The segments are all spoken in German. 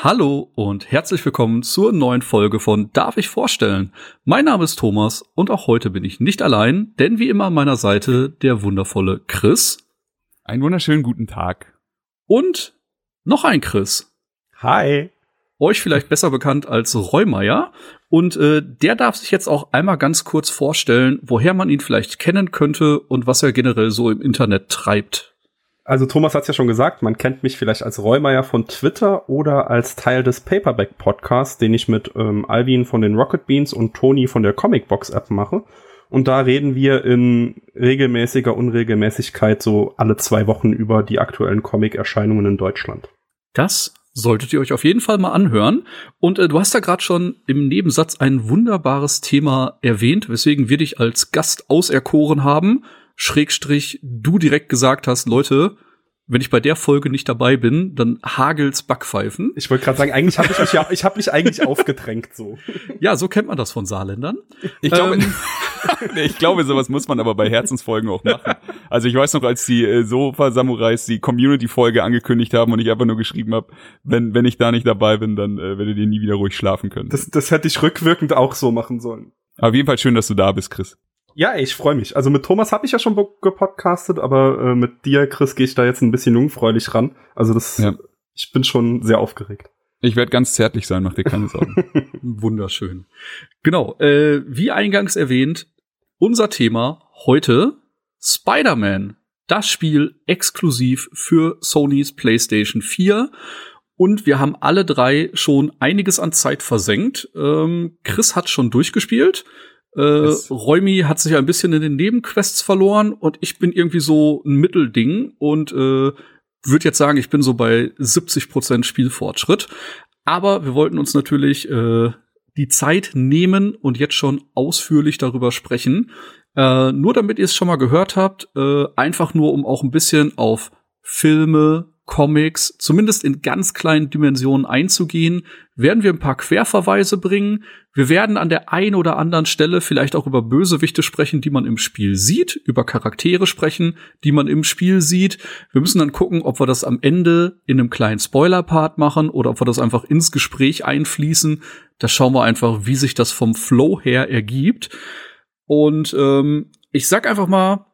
Hallo und herzlich willkommen zur neuen Folge von Darf ich vorstellen? Mein Name ist Thomas und auch heute bin ich nicht allein, denn wie immer an meiner Seite der wundervolle Chris. Einen wunderschönen guten Tag. Und noch ein Chris. Hi. Euch vielleicht besser bekannt als Reumeier. Und äh, der darf sich jetzt auch einmal ganz kurz vorstellen, woher man ihn vielleicht kennen könnte und was er generell so im Internet treibt. Also Thomas hat es ja schon gesagt, man kennt mich vielleicht als Reumeier von Twitter oder als Teil des Paperback Podcasts, den ich mit ähm, Alvin von den Rocket Beans und Toni von der Comicbox App mache. Und da reden wir in regelmäßiger Unregelmäßigkeit so alle zwei Wochen über die aktuellen Comic-Erscheinungen in Deutschland. Das solltet ihr euch auf jeden Fall mal anhören. Und äh, du hast da gerade schon im Nebensatz ein wunderbares Thema erwähnt, weswegen wir dich als Gast auserkoren haben. Schrägstrich, du direkt gesagt hast, Leute, wenn ich bei der Folge nicht dabei bin, dann hagelt's Backpfeifen. Ich wollte gerade sagen, eigentlich habe ich mich ja, ich habe mich eigentlich aufgedrängt so. Ja, so kennt man das von Saarländern. Ich glaube, ähm, nee, ich glaube, sowas muss man aber bei Herzensfolgen auch machen. Also ich weiß noch, als die äh, Sofa Samurais die Community-Folge angekündigt haben und ich einfach nur geschrieben habe, wenn wenn ich da nicht dabei bin, dann äh, werdet ihr nie wieder ruhig schlafen können. Das, das hätte ich rückwirkend auch so machen sollen. Auf jeden Fall schön, dass du da bist, Chris. Ja, ich freue mich. Also mit Thomas habe ich ja schon gepodcastet, aber äh, mit dir, Chris, gehe ich da jetzt ein bisschen jungfräulich ran. Also das, ja. ich bin schon sehr aufgeregt. Ich werde ganz zärtlich sein, mach dir keine Sorgen. Wunderschön. Genau, äh, wie eingangs erwähnt, unser Thema heute Spider-Man. Das Spiel exklusiv für Sonys PlayStation 4. Und wir haben alle drei schon einiges an Zeit versenkt. Ähm, Chris hat schon durchgespielt. Äh, Räumi hat sich ein bisschen in den Nebenquests verloren und ich bin irgendwie so ein Mittelding und äh, würde jetzt sagen, ich bin so bei 70 Prozent Spielfortschritt. Aber wir wollten uns natürlich äh, die Zeit nehmen und jetzt schon ausführlich darüber sprechen. Äh, nur damit ihr es schon mal gehört habt, äh, einfach nur um auch ein bisschen auf Filme, Comics, zumindest in ganz kleinen Dimensionen einzugehen, werden wir ein paar Querverweise bringen. Wir werden an der einen oder anderen Stelle vielleicht auch über Bösewichte sprechen, die man im Spiel sieht, über Charaktere sprechen, die man im Spiel sieht. Wir müssen dann gucken, ob wir das am Ende in einem kleinen Spoiler-Part machen oder ob wir das einfach ins Gespräch einfließen. Da schauen wir einfach, wie sich das vom Flow her ergibt. Und ähm, ich sag einfach mal,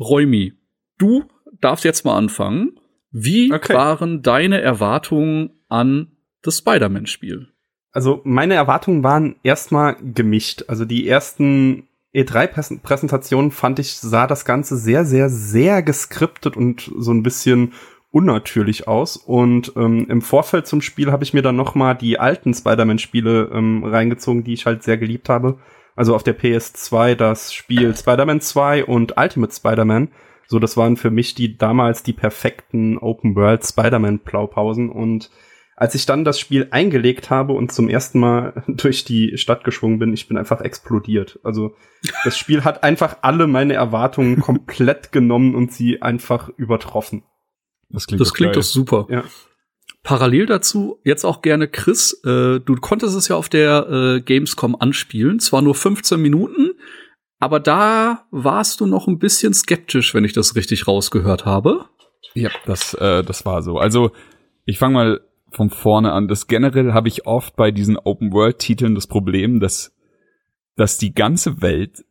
Räumi, du darfst jetzt mal anfangen. Wie okay. waren deine Erwartungen an das Spider-Man-Spiel? Also meine Erwartungen waren erstmal gemischt. Also die ersten E3-Präsentationen fand ich, sah das Ganze sehr, sehr, sehr geskriptet und so ein bisschen unnatürlich aus. Und ähm, im Vorfeld zum Spiel habe ich mir dann noch mal die alten Spider-Man-Spiele ähm, reingezogen, die ich halt sehr geliebt habe. Also auf der PS2 das Spiel Spider-Man 2 und Ultimate Spider-Man. So, das waren für mich die damals die perfekten Open World Spider-Man Blaupausen und als ich dann das Spiel eingelegt habe und zum ersten Mal durch die Stadt geschwungen bin, ich bin einfach explodiert. Also das Spiel hat einfach alle meine Erwartungen komplett genommen und sie einfach übertroffen. Das klingt, das doch, klingt doch super. Ja. Parallel dazu jetzt auch gerne Chris. Äh, du konntest es ja auf der äh, Gamescom anspielen. Zwar nur 15 Minuten, aber da warst du noch ein bisschen skeptisch, wenn ich das richtig rausgehört habe. Ja, das, äh, das war so. Also ich fange mal von vorne an. Das generell habe ich oft bei diesen Open-World-Titeln das Problem, dass, dass die ganze Welt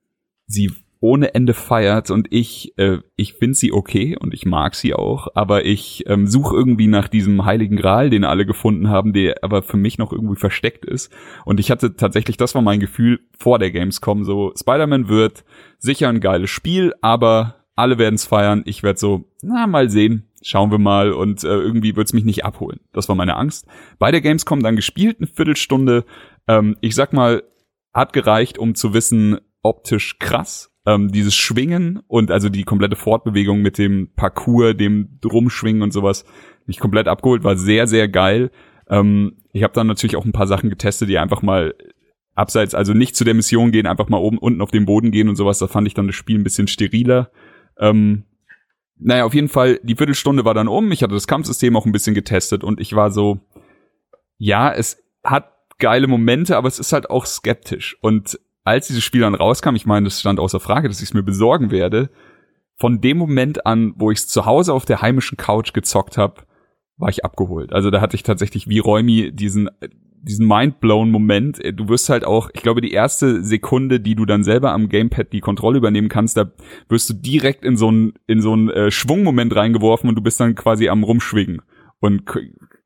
sie ohne Ende feiert und ich, äh, ich finde sie okay und ich mag sie auch, aber ich ähm, suche irgendwie nach diesem heiligen Gral, den alle gefunden haben, der aber für mich noch irgendwie versteckt ist. Und ich hatte tatsächlich, das war mein Gefühl vor der Gamescom, so Spider-Man wird sicher ein geiles Spiel, aber alle werden es feiern. Ich werde so, na, mal sehen, schauen wir mal und äh, irgendwie wird's mich nicht abholen. Das war meine Angst. Bei der Gamescom dann gespielt, eine Viertelstunde. Ähm, ich sag mal, hat gereicht, um zu wissen, optisch krass ähm, dieses Schwingen und also die komplette Fortbewegung mit dem Parcours, dem Rumschwingen und sowas, mich komplett abgeholt, war sehr, sehr geil. Ähm, ich habe dann natürlich auch ein paar Sachen getestet, die einfach mal abseits, also nicht zu der Mission gehen, einfach mal oben unten auf den Boden gehen und sowas. Da fand ich dann das Spiel ein bisschen steriler. Ähm, naja, auf jeden Fall, die Viertelstunde war dann um. Ich hatte das Kampfsystem auch ein bisschen getestet und ich war so, ja, es hat geile Momente, aber es ist halt auch skeptisch. Und als dieses Spiel dann rauskam, ich meine, es stand außer Frage, dass ich es mir besorgen werde, von dem Moment an, wo ich es zu Hause auf der heimischen Couch gezockt habe, war ich abgeholt. Also da hatte ich tatsächlich wie Räumi diesen diesen mindblown Moment. Du wirst halt auch, ich glaube, die erste Sekunde, die du dann selber am Gamepad die Kontrolle übernehmen kannst, da wirst du direkt in so einen in so einen äh, Schwungmoment reingeworfen und du bist dann quasi am rumschwingen und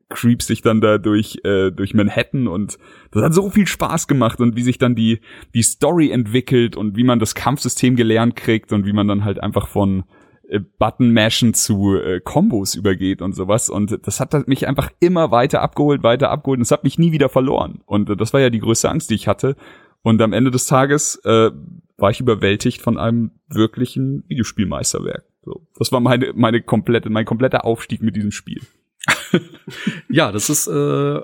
creeps sich dann da durch äh, durch Manhattan und das hat so viel Spaß gemacht und wie sich dann die die Story entwickelt und wie man das Kampfsystem gelernt kriegt und wie man dann halt einfach von äh, Button-Mashen zu äh, Combos übergeht und sowas. Und das hat mich einfach immer weiter abgeholt, weiter abgeholt. Und es hat mich nie wieder verloren. Und äh, das war ja die größte Angst, die ich hatte. Und am Ende des Tages äh, war ich überwältigt von einem wirklichen Videospielmeisterwerk. So, das war meine, meine komplette, mein kompletter Aufstieg mit diesem Spiel. ja, das ist äh,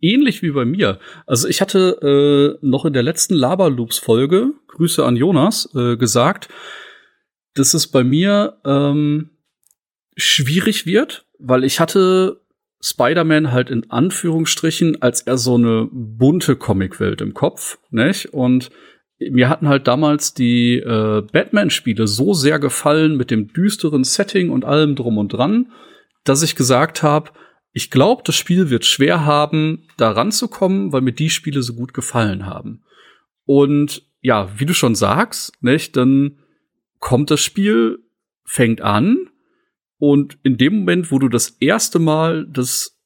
ähnlich wie bei mir. Also ich hatte äh, noch in der letzten Laberloops-Folge, Grüße an Jonas, äh, gesagt, dass es bei mir ähm, schwierig wird, weil ich hatte Spider-Man halt in Anführungsstrichen als er so eine bunte Comicwelt im Kopf, nicht? Und mir hatten halt damals die äh, Batman-Spiele so sehr gefallen mit dem düsteren Setting und allem drum und dran, dass ich gesagt habe, ich glaube, das Spiel wird schwer haben, da ranzukommen, weil mir die Spiele so gut gefallen haben. Und ja, wie du schon sagst, nicht, dann kommt das Spiel, fängt an und in dem Moment, wo du das erste Mal das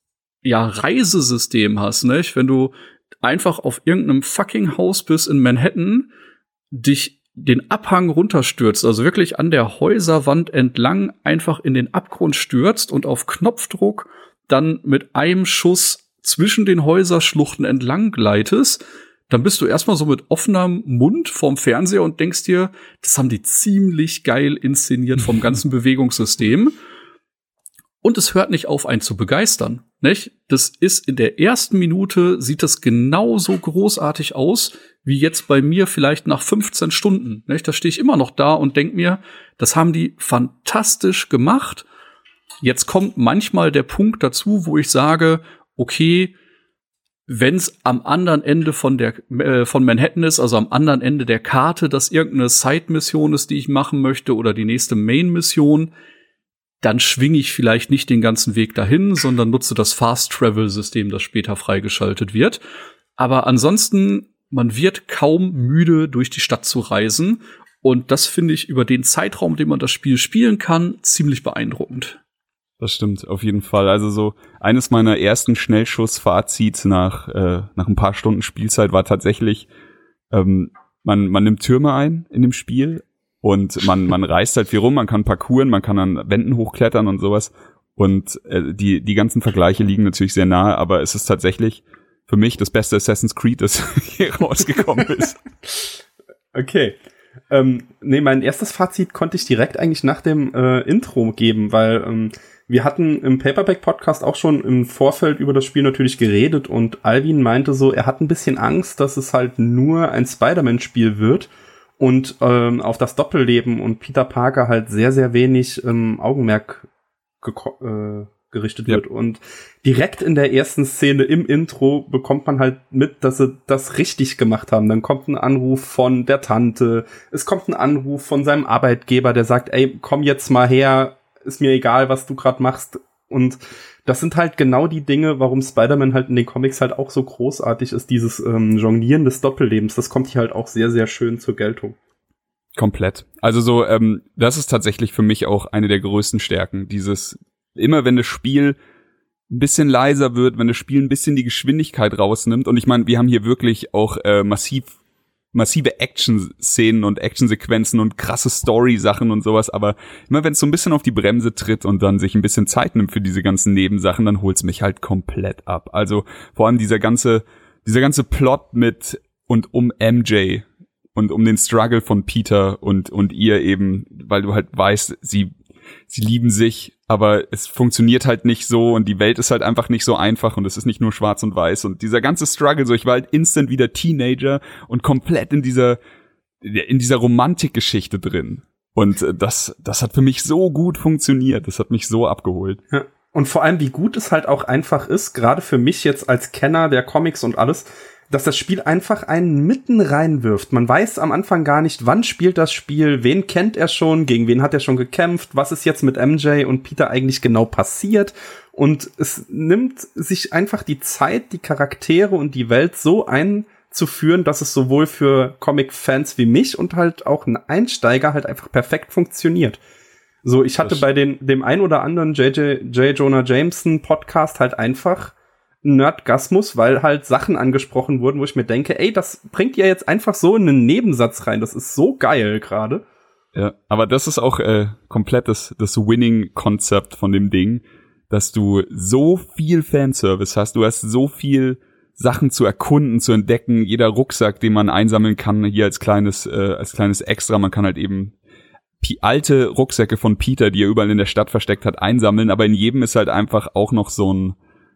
ja Reisesystem hast, nicht? Wenn du einfach auf irgendeinem fucking Haus bist in Manhattan, dich den Abhang runterstürzt, also wirklich an der Häuserwand entlang einfach in den Abgrund stürzt und auf Knopfdruck dann mit einem Schuss zwischen den Häuserschluchten entlang gleitest, dann bist du erstmal so mit offenem Mund vorm Fernseher und denkst dir, das haben die ziemlich geil inszeniert vom ganzen Bewegungssystem. Und es hört nicht auf, einen zu begeistern. Nicht? Das ist in der ersten Minute sieht das genauso großartig aus, wie jetzt bei mir vielleicht nach 15 Stunden. Nicht? Da stehe ich immer noch da und denk mir, das haben die fantastisch gemacht. Jetzt kommt manchmal der Punkt dazu, wo ich sage, okay, wenn es am anderen Ende von der äh, von Manhattan ist, also am anderen Ende der Karte, dass irgendeine Side-Mission ist, die ich machen möchte oder die nächste Main-Mission, dann schwinge ich vielleicht nicht den ganzen Weg dahin, sondern nutze das Fast-Travel-System, das später freigeschaltet wird. Aber ansonsten, man wird kaum müde, durch die Stadt zu reisen. Und das finde ich über den Zeitraum, den man das Spiel spielen kann, ziemlich beeindruckend. Das stimmt, auf jeden Fall. Also so eines meiner ersten Schnellschussfazits nach, äh, nach ein paar Stunden Spielzeit war tatsächlich, ähm, man, man nimmt Türme ein in dem Spiel und man, man reist halt viel rum, man kann parkouren, man kann an Wänden hochklettern und sowas. Und äh, die, die ganzen Vergleiche liegen natürlich sehr nahe, aber es ist tatsächlich für mich das beste Assassin's Creed, das hier rausgekommen ist. Okay. Ähm, nee, mein erstes Fazit konnte ich direkt eigentlich nach dem äh, Intro geben, weil ähm, wir hatten im Paperback-Podcast auch schon im Vorfeld über das Spiel natürlich geredet und Alvin meinte so, er hat ein bisschen Angst, dass es halt nur ein Spider-Man-Spiel wird und ähm, auf das Doppelleben und Peter Parker halt sehr, sehr wenig ähm, Augenmerk äh, gerichtet ja. wird. Und direkt in der ersten Szene im Intro bekommt man halt mit, dass sie das richtig gemacht haben. Dann kommt ein Anruf von der Tante, es kommt ein Anruf von seinem Arbeitgeber, der sagt, ey, komm jetzt mal her, ist mir egal, was du gerade machst. Und das sind halt genau die Dinge, warum Spider-Man halt in den Comics halt auch so großartig ist, dieses ähm, Jonglieren des Doppellebens. Das kommt hier halt auch sehr, sehr schön zur Geltung. Komplett. Also so, ähm, das ist tatsächlich für mich auch eine der größten Stärken. Dieses, immer wenn das Spiel ein bisschen leiser wird, wenn das Spiel ein bisschen die Geschwindigkeit rausnimmt. Und ich meine, wir haben hier wirklich auch äh, massiv massive Action-Szenen und Action-Sequenzen und krasse Story-Sachen und sowas, aber immer wenn es so ein bisschen auf die Bremse tritt und dann sich ein bisschen Zeit nimmt für diese ganzen Nebensachen, dann holt's mich halt komplett ab. Also vor allem dieser ganze, dieser ganze Plot mit und um MJ und um den Struggle von Peter und, und ihr eben, weil du halt weißt, sie sie lieben sich, aber es funktioniert halt nicht so und die Welt ist halt einfach nicht so einfach und es ist nicht nur schwarz und weiß und dieser ganze Struggle, so ich war halt instant wieder Teenager und komplett in dieser in dieser Romantikgeschichte drin. Und äh, das, das hat für mich so gut funktioniert. Das hat mich so abgeholt. Ja. Und vor allem, wie gut es halt auch einfach ist, gerade für mich jetzt als Kenner der Comics und alles, dass das Spiel einfach einen mitten reinwirft. Man weiß am Anfang gar nicht, wann spielt das Spiel, wen kennt er schon, gegen wen hat er schon gekämpft, was ist jetzt mit MJ und Peter eigentlich genau passiert. Und es nimmt sich einfach die Zeit, die Charaktere und die Welt so einzuführen, dass es sowohl für Comic-Fans wie mich und halt auch ein Einsteiger halt einfach perfekt funktioniert. So, ich hatte bei den, dem ein oder anderen JJ, J. Jonah Jameson Podcast halt einfach Nerdgasmus, weil halt Sachen angesprochen wurden, wo ich mir denke, ey, das bringt ihr jetzt einfach so in einen Nebensatz rein. Das ist so geil gerade. Ja, aber das ist auch äh, komplett das, das Winning-Konzept von dem Ding, dass du so viel Fanservice hast, du hast so viel Sachen zu erkunden, zu entdecken, jeder Rucksack, den man einsammeln kann, hier als kleines, äh, als kleines Extra, man kann halt eben alte Rucksäcke von Peter, die er überall in der Stadt versteckt hat, einsammeln, aber in jedem ist halt einfach auch noch so ein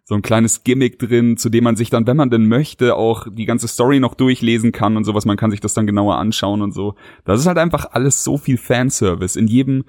so ein kleines Gimmick drin, zu dem man sich dann, wenn man denn möchte, auch die ganze Story noch durchlesen kann und sowas. Man kann sich das dann genauer anschauen und so. Das ist halt einfach alles so viel Fanservice in jedem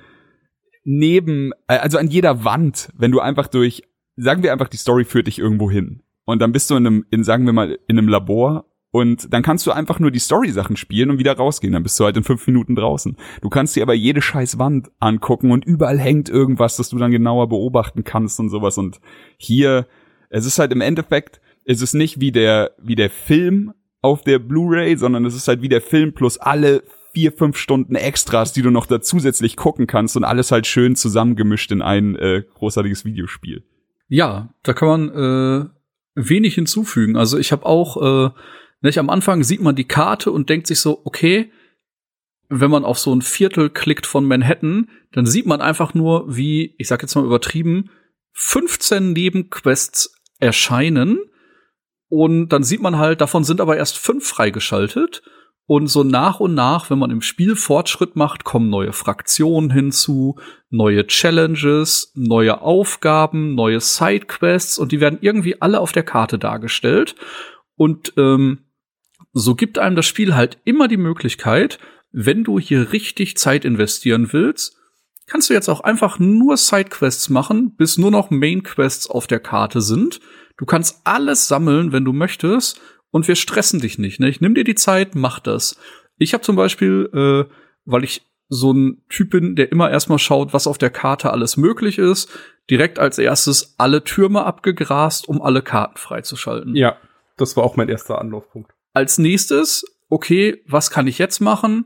neben, äh, also an jeder Wand, wenn du einfach durch, sagen wir einfach, die Story führt dich irgendwo hin. Und dann bist du in einem, in, sagen wir mal, in einem Labor und dann kannst du einfach nur die Story-Sachen spielen und wieder rausgehen. Dann bist du halt in fünf Minuten draußen. Du kannst dir aber jede scheiß Wand angucken und überall hängt irgendwas, das du dann genauer beobachten kannst und sowas. Und hier, es ist halt im Endeffekt, es ist nicht wie der, wie der Film auf der Blu-ray, sondern es ist halt wie der Film plus alle vier, fünf Stunden Extras, die du noch da zusätzlich gucken kannst und alles halt schön zusammengemischt in ein äh, großartiges Videospiel. Ja, da kann man äh, wenig hinzufügen. Also ich habe auch äh, nicht, am Anfang sieht man die Karte und denkt sich so, okay, wenn man auf so ein Viertel klickt von Manhattan, dann sieht man einfach nur, wie, ich sag jetzt mal übertrieben, 15 Nebenquests erscheinen. Und dann sieht man halt, davon sind aber erst fünf freigeschaltet. Und so nach und nach, wenn man im Spiel Fortschritt macht, kommen neue Fraktionen hinzu, neue Challenges, neue Aufgaben, neue Sidequests und die werden irgendwie alle auf der Karte dargestellt. Und ähm, so gibt einem das Spiel halt immer die Möglichkeit, wenn du hier richtig Zeit investieren willst, kannst du jetzt auch einfach nur Sidequests machen, bis nur noch Mainquests auf der Karte sind. Du kannst alles sammeln, wenn du möchtest, und wir stressen dich nicht. Ne? Ich nimm dir die Zeit, mach das. Ich habe zum Beispiel, äh, weil ich so ein Typ bin, der immer erstmal schaut, was auf der Karte alles möglich ist, direkt als erstes alle Türme abgegrast, um alle Karten freizuschalten. Ja, das war auch mein erster Anlaufpunkt als nächstes, okay, was kann ich jetzt machen?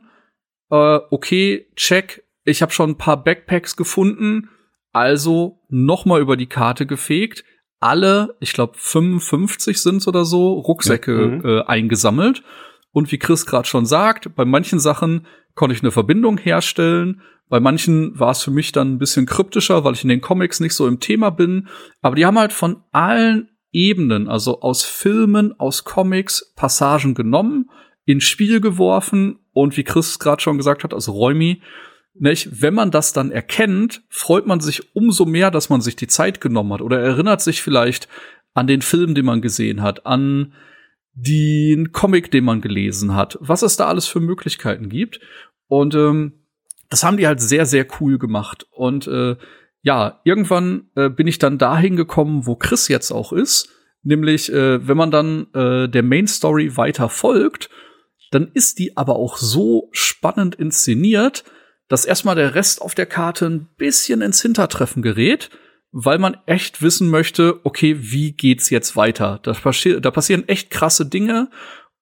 Äh, okay, check, ich habe schon ein paar Backpacks gefunden, also noch mal über die Karte gefegt, alle, ich glaube 55 sind oder so, Rucksäcke mhm. äh, eingesammelt. Und wie Chris gerade schon sagt, bei manchen Sachen konnte ich eine Verbindung herstellen. Bei manchen war es für mich dann ein bisschen kryptischer, weil ich in den Comics nicht so im Thema bin. Aber die haben halt von allen Ebenen, also aus Filmen, aus Comics, Passagen genommen, ins Spiel geworfen und wie Chris gerade schon gesagt hat, aus Räumi, nicht? wenn man das dann erkennt, freut man sich umso mehr, dass man sich die Zeit genommen hat oder erinnert sich vielleicht an den Film, den man gesehen hat, an den Comic, den man gelesen hat, was es da alles für Möglichkeiten gibt. Und ähm, das haben die halt sehr, sehr cool gemacht. Und äh, ja, irgendwann äh, bin ich dann dahin gekommen, wo Chris jetzt auch ist. Nämlich, äh, wenn man dann äh, der Main Story weiter folgt, dann ist die aber auch so spannend inszeniert, dass erstmal der Rest auf der Karte ein bisschen ins Hintertreffen gerät, weil man echt wissen möchte, okay, wie geht's jetzt weiter? Da, passi da passieren echt krasse Dinge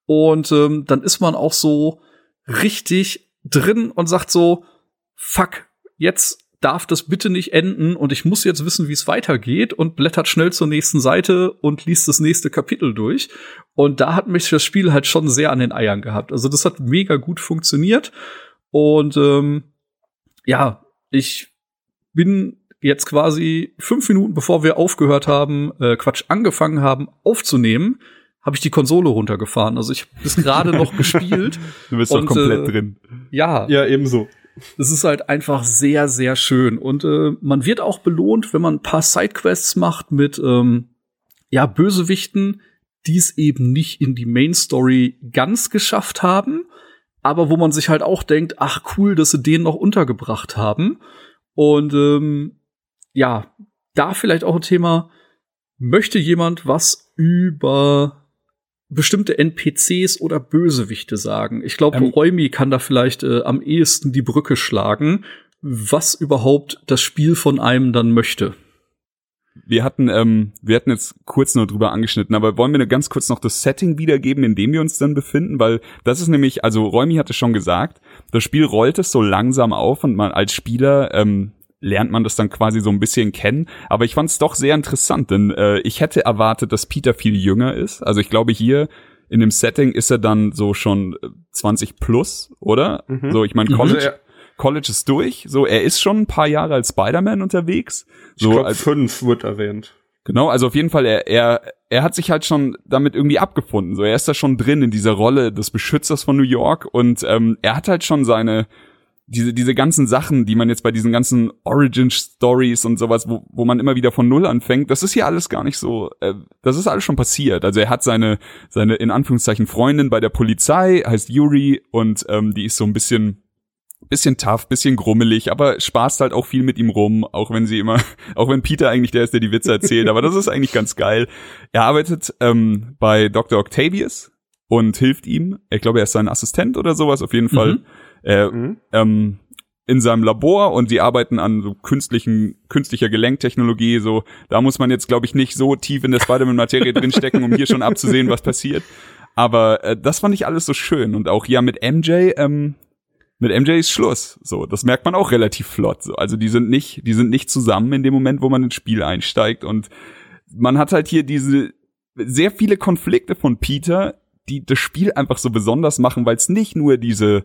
und ähm, dann ist man auch so richtig drin und sagt so, fuck, jetzt darf das bitte nicht enden und ich muss jetzt wissen, wie es weitergeht und blättert schnell zur nächsten Seite und liest das nächste Kapitel durch. Und da hat mich das Spiel halt schon sehr an den Eiern gehabt. Also das hat mega gut funktioniert. Und ähm, ja, ich bin jetzt quasi fünf Minuten bevor wir aufgehört haben, äh, Quatsch, angefangen haben aufzunehmen, habe ich die Konsole runtergefahren. Also ich habe bis gerade noch gespielt. Du bist und, doch komplett äh, drin. Ja. Ja, ebenso. Es ist halt einfach sehr, sehr schön. Und äh, man wird auch belohnt, wenn man ein paar Sidequests macht mit ähm, ja, Bösewichten, die es eben nicht in die Main Story ganz geschafft haben. Aber wo man sich halt auch denkt, ach cool, dass sie den noch untergebracht haben. Und ähm, ja, da vielleicht auch ein Thema, möchte jemand was über bestimmte NPCs oder Bösewichte sagen? Ich glaube, ähm, Räumi kann da vielleicht äh, am ehesten die Brücke schlagen, was überhaupt das Spiel von einem dann möchte wir hatten, ähm, wir hatten jetzt kurz nur drüber angeschnitten, aber wollen wir ganz kurz noch das Setting wiedergeben, in dem wir uns dann befinden, weil das ist nämlich, also Räumi hatte schon gesagt, das Spiel rollt es so langsam auf und man als Spieler ähm, lernt man das dann quasi so ein bisschen kennen. Aber ich fand es doch sehr interessant, denn äh, ich hätte erwartet, dass Peter viel jünger ist. Also ich glaube hier in dem Setting ist er dann so schon 20 äh, plus, oder? Mhm. So, ich meine, College. Also College ist durch. So, er ist schon ein paar Jahre als Spider-Man unterwegs. So, ich glaube, fünf wird erwähnt. Genau, also auf jeden Fall, er, er, er hat sich halt schon damit irgendwie abgefunden. So, er ist da schon drin in dieser Rolle des Beschützers von New York und ähm, er hat halt schon seine diese diese ganzen Sachen, die man jetzt bei diesen ganzen Origin Stories und sowas, wo, wo man immer wieder von null anfängt, das ist hier alles gar nicht so. Äh, das ist alles schon passiert. Also er hat seine seine in Anführungszeichen Freundin bei der Polizei, heißt Yuri und ähm, die ist so ein bisschen bisschen tough, bisschen grummelig, aber spaßt halt auch viel mit ihm rum, auch wenn sie immer, auch wenn Peter eigentlich der ist, der die Witze erzählt, aber das ist eigentlich ganz geil. Er arbeitet ähm, bei Dr. Octavius und hilft ihm. Ich glaube, er ist sein Assistent oder sowas, auf jeden Fall. Mhm. Er, mhm. Ähm, in seinem Labor und sie arbeiten an so künstlichen, künstlicher Gelenktechnologie, so, da muss man jetzt, glaube ich, nicht so tief in der Spider-Man-Materie drinstecken, um hier schon abzusehen, was passiert. Aber äh, das fand ich alles so schön. Und auch ja mit MJ, ähm, mit MJ ist Schluss. So, das merkt man auch relativ flott. So. Also die sind nicht, die sind nicht zusammen in dem Moment, wo man ins Spiel einsteigt. Und man hat halt hier diese sehr viele Konflikte von Peter, die das Spiel einfach so besonders machen, weil es nicht nur diese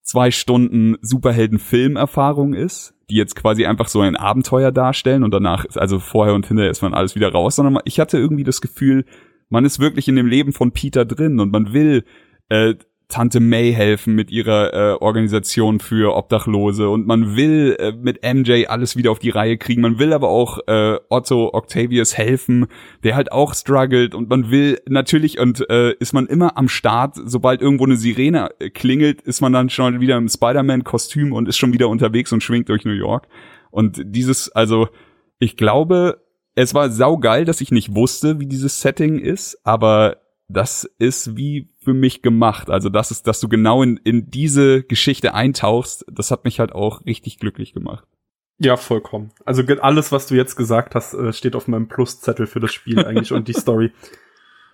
zwei Stunden Superhelden-Film-Erfahrung ist, die jetzt quasi einfach so ein Abenteuer darstellen und danach, also vorher und hinterher ist man alles wieder raus, sondern ich hatte irgendwie das Gefühl, man ist wirklich in dem Leben von Peter drin und man will äh, Tante May helfen mit ihrer äh, Organisation für Obdachlose und man will äh, mit MJ alles wieder auf die Reihe kriegen. Man will aber auch äh, Otto Octavius helfen, der halt auch struggelt und man will natürlich und äh, ist man immer am Start, sobald irgendwo eine Sirene äh, klingelt, ist man dann schon wieder im Spider-Man-Kostüm und ist schon wieder unterwegs und schwingt durch New York. Und dieses, also ich glaube, es war saugeil, dass ich nicht wusste, wie dieses Setting ist, aber das ist wie für mich gemacht. Also das ist, dass du genau in, in diese Geschichte eintauchst, das hat mich halt auch richtig glücklich gemacht. Ja, vollkommen. Also alles, was du jetzt gesagt hast, äh, steht auf meinem Pluszettel für das Spiel eigentlich und die Story.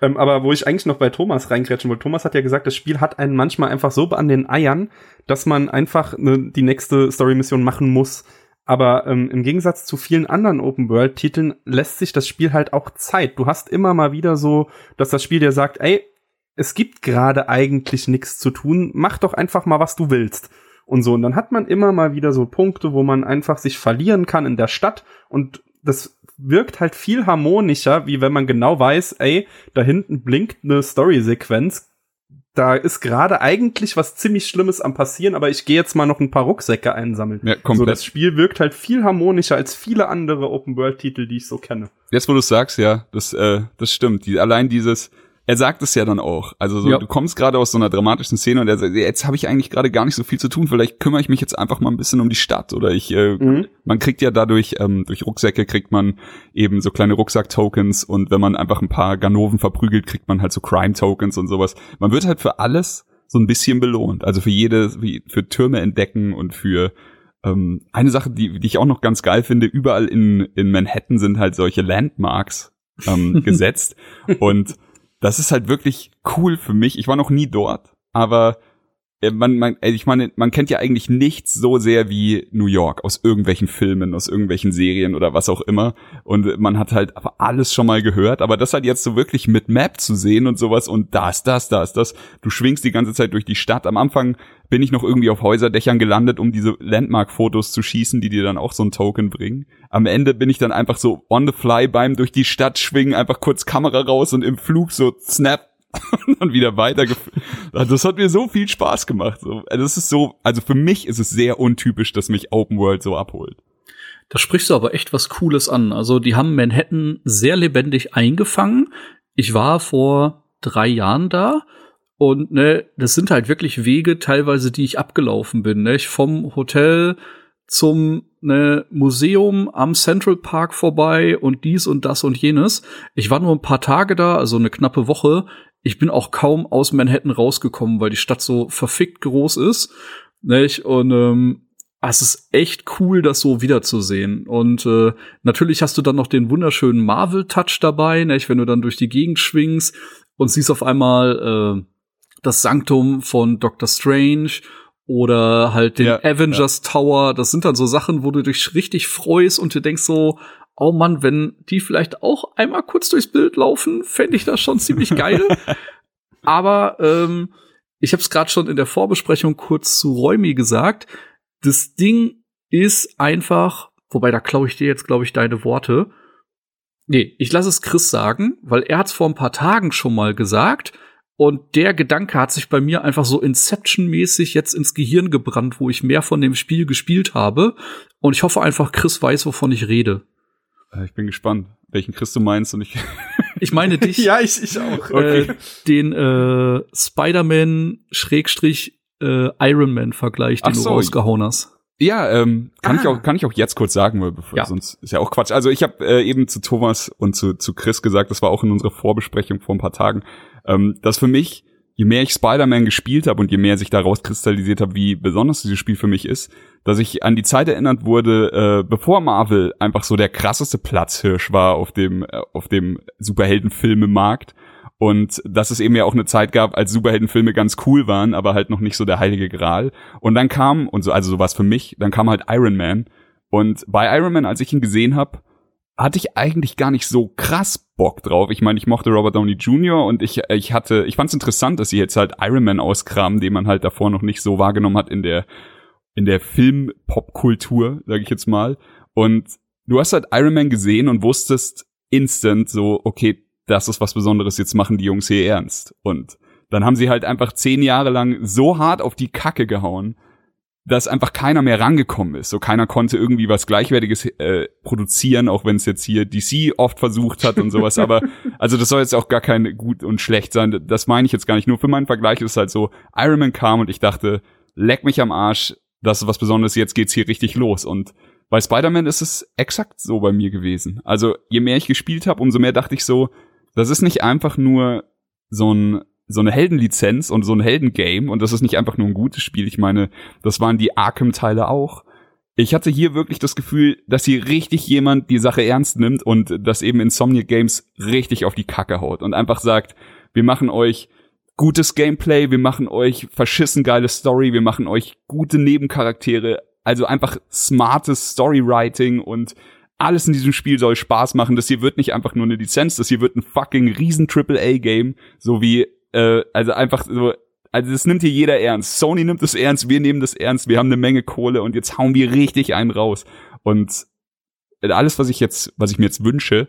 Ähm, aber wo ich eigentlich noch bei Thomas reingrätschen wollte, Thomas hat ja gesagt, das Spiel hat einen manchmal einfach so an den Eiern, dass man einfach ne, die nächste Story-Mission machen muss. Aber ähm, im Gegensatz zu vielen anderen Open-World-Titeln lässt sich das Spiel halt auch Zeit. Du hast immer mal wieder so, dass das Spiel dir sagt, ey, es gibt gerade eigentlich nichts zu tun, mach doch einfach mal, was du willst. Und so, und dann hat man immer mal wieder so Punkte, wo man einfach sich verlieren kann in der Stadt und das wirkt halt viel harmonischer, wie wenn man genau weiß, ey, da hinten blinkt eine Story-Sequenz, da ist gerade eigentlich was ziemlich Schlimmes am passieren, aber ich gehe jetzt mal noch ein paar Rucksäcke einsammeln. Ja, komplett. So, das Spiel wirkt halt viel harmonischer als viele andere Open-World-Titel, die ich so kenne. Jetzt, wo du sagst, ja, das, äh, das stimmt. Die, allein dieses, er sagt es ja dann auch. Also so, ja. du kommst gerade aus so einer dramatischen Szene und er sagt, jetzt habe ich eigentlich gerade gar nicht so viel zu tun. Vielleicht kümmere ich mich jetzt einfach mal ein bisschen um die Stadt oder ich. Äh, mhm. Man kriegt ja dadurch ähm, durch Rucksäcke kriegt man eben so kleine Rucksack-Tokens und wenn man einfach ein paar Ganoven verprügelt, kriegt man halt so Crime-Tokens und sowas. Man wird halt für alles so ein bisschen belohnt. Also für jede, für Türme entdecken und für ähm, eine Sache, die, die ich auch noch ganz geil finde, überall in, in Manhattan sind halt solche Landmarks ähm, gesetzt und das ist halt wirklich cool für mich. Ich war noch nie dort, aber man, man, äh, ich meine, man kennt ja eigentlich nichts so sehr wie New York aus irgendwelchen Filmen, aus irgendwelchen Serien oder was auch immer. Und man hat halt alles schon mal gehört, aber das halt jetzt so wirklich mit Map zu sehen und sowas und das, das, das, das. Du schwingst die ganze Zeit durch die Stadt. Am Anfang bin ich noch irgendwie auf Häuserdächern gelandet, um diese Landmark-Fotos zu schießen, die dir dann auch so ein Token bringen. Am Ende bin ich dann einfach so on the fly beim durch die Stadt schwingen, einfach kurz Kamera raus und im Flug so snap und dann wieder weitergeführt. Das hat mir so viel Spaß gemacht. Das ist so, also für mich ist es sehr untypisch, dass mich Open World so abholt. Da sprichst du aber echt was Cooles an. Also die haben Manhattan sehr lebendig eingefangen. Ich war vor drei Jahren da Und ne, das sind halt wirklich Wege teilweise, die ich abgelaufen bin. Ne? Ich vom Hotel zum ne, Museum am Central Park vorbei und dies und das und jenes. Ich war nur ein paar Tage da, also eine knappe Woche. Ich bin auch kaum aus Manhattan rausgekommen, weil die Stadt so verfickt groß ist. Nicht? Und ähm, es ist echt cool, das so wiederzusehen. Und äh, natürlich hast du dann noch den wunderschönen Marvel-Touch dabei, nicht? wenn du dann durch die Gegend schwingst und siehst auf einmal äh, das Sanktum von Doctor Strange oder halt den Ja, Avengers Tower. Das sind dann so Sachen, wo du dich richtig freust und dir denkst so, oh Mann, wenn die vielleicht auch einmal kurz durchs Bild laufen, fände ich das schon ziemlich geil. Aber ähm, ich habe es gerade schon in der Vorbesprechung kurz zu Räumi gesagt. Das Ding ist einfach, wobei da klaue ich dir jetzt, glaube ich, deine Worte. Nee, ich lasse es Chris sagen, weil er hat es vor ein paar Tagen schon mal gesagt. Und der Gedanke hat sich bei mir einfach so Inception-mäßig jetzt ins Gehirn gebrannt, wo ich mehr von dem Spiel gespielt habe. Und ich hoffe einfach, Chris weiß, wovon ich rede. Äh, Ich bin gespannt, welchen Chris du meinst und ich. Ich meine dich. ja, ich, ich auch. äh, den äh, Spider-Man Schrägstrich äh, Iron Man Vergleich, den Ach so. du rausgehauen hast. Ja, ähm, kann ich Ah. auch kann ich auch jetzt kurz sagen, weil bevor, Ja. sonst ist ja auch Quatsch. Also ich habe äh, eben zu Thomas und zu zu Chris gesagt, das war auch in unserer Vorbesprechung vor ein paar Tagen, ähm, dass für mich je mehr ich Spider-Man gespielt habe und je mehr sich daraus kristallisiert habe, wie besonders dieses Spiel für mich ist, dass ich an die Zeit erinnert wurde, äh, bevor Marvel einfach so der krasseste Platzhirsch war auf dem äh, auf dem Superheldenfilmemarkt und dass es eben ja auch eine Zeit gab, als Superheldenfilme ganz cool waren, aber halt noch nicht so der heilige Gral. Und dann kam, und so, also sowas für mich, dann kam halt Iron Man. Und bei Iron Man, als ich ihn gesehen habe, hatte ich eigentlich gar nicht so krass Bock drauf. Ich meine, ich mochte Robert Downey Jr. und ich, ich hatte, ich fand es interessant, dass sie jetzt halt Iron Man auskramen, den man halt davor noch nicht so wahrgenommen hat in der, in der Film-Pop-Kultur, sage ich jetzt mal. Und du hast halt Iron Man gesehen und wusstest instant so, okay, das ist was Besonderes, jetzt machen die Jungs hier ernst. Und dann haben sie halt einfach zehn Jahre lang so hart auf die Kacke gehauen, dass einfach keiner mehr rangekommen ist. So keiner konnte irgendwie was Gleichwertiges äh, produzieren, auch wenn es jetzt hier DC oft versucht hat und sowas. Aber also das soll jetzt auch gar kein gut und schlecht sein. Das meine ich jetzt gar nicht. Nur für meinen Vergleich ist es halt so, Iron Man kam und ich dachte, leck mich am Arsch, das ist was Besonderes, jetzt geht's hier richtig los. Und bei Spider-Man ist es exakt so bei mir gewesen. Also je mehr ich gespielt habe, umso mehr dachte ich so, das ist nicht einfach nur so ein so eine Heldenlizenz und so ein Heldengame und das ist nicht einfach nur ein gutes Spiel. Ich meine, das waren die Arkham-Teile auch. Ich hatte hier wirklich das Gefühl, dass hier richtig jemand die Sache ernst nimmt und dass eben Insomnia Games richtig auf die Kacke haut und einfach sagt, wir machen euch gutes Gameplay, wir machen euch verschissen geile Story, wir machen euch gute Nebencharaktere, also einfach smartes Storywriting und alles in diesem Spiel soll Spaß machen. Das hier wird nicht einfach nur eine Lizenz, das hier wird ein fucking riesen AAA-Game, so wie, äh, also einfach so, also das nimmt hier jeder ernst. Sony nimmt es ernst, wir nehmen das ernst, wir haben eine Menge Kohle und jetzt hauen wir richtig einen raus. Und alles, was ich jetzt, was ich mir jetzt wünsche,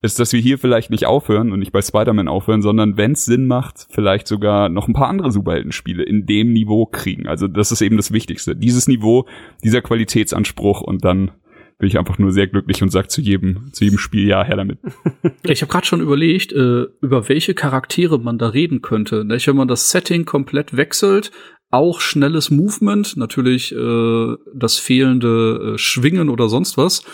ist, dass wir hier vielleicht nicht aufhören und nicht bei Spider-Man aufhören, sondern wenn es Sinn macht, vielleicht sogar noch ein paar andere Superheldenspiele in dem Niveau kriegen. Also das ist eben das Wichtigste. Dieses Niveau, dieser Qualitätsanspruch und dann bin ich einfach nur sehr glücklich und sag zu jedem, zu jedem Spiel ja her damit. Ich habe gerade schon überlegt, äh, über welche Charaktere man da reden könnte. Nicht? Wenn man das Setting komplett wechselt, auch schnelles Movement, natürlich äh, das fehlende äh, Schwingen oder sonst was.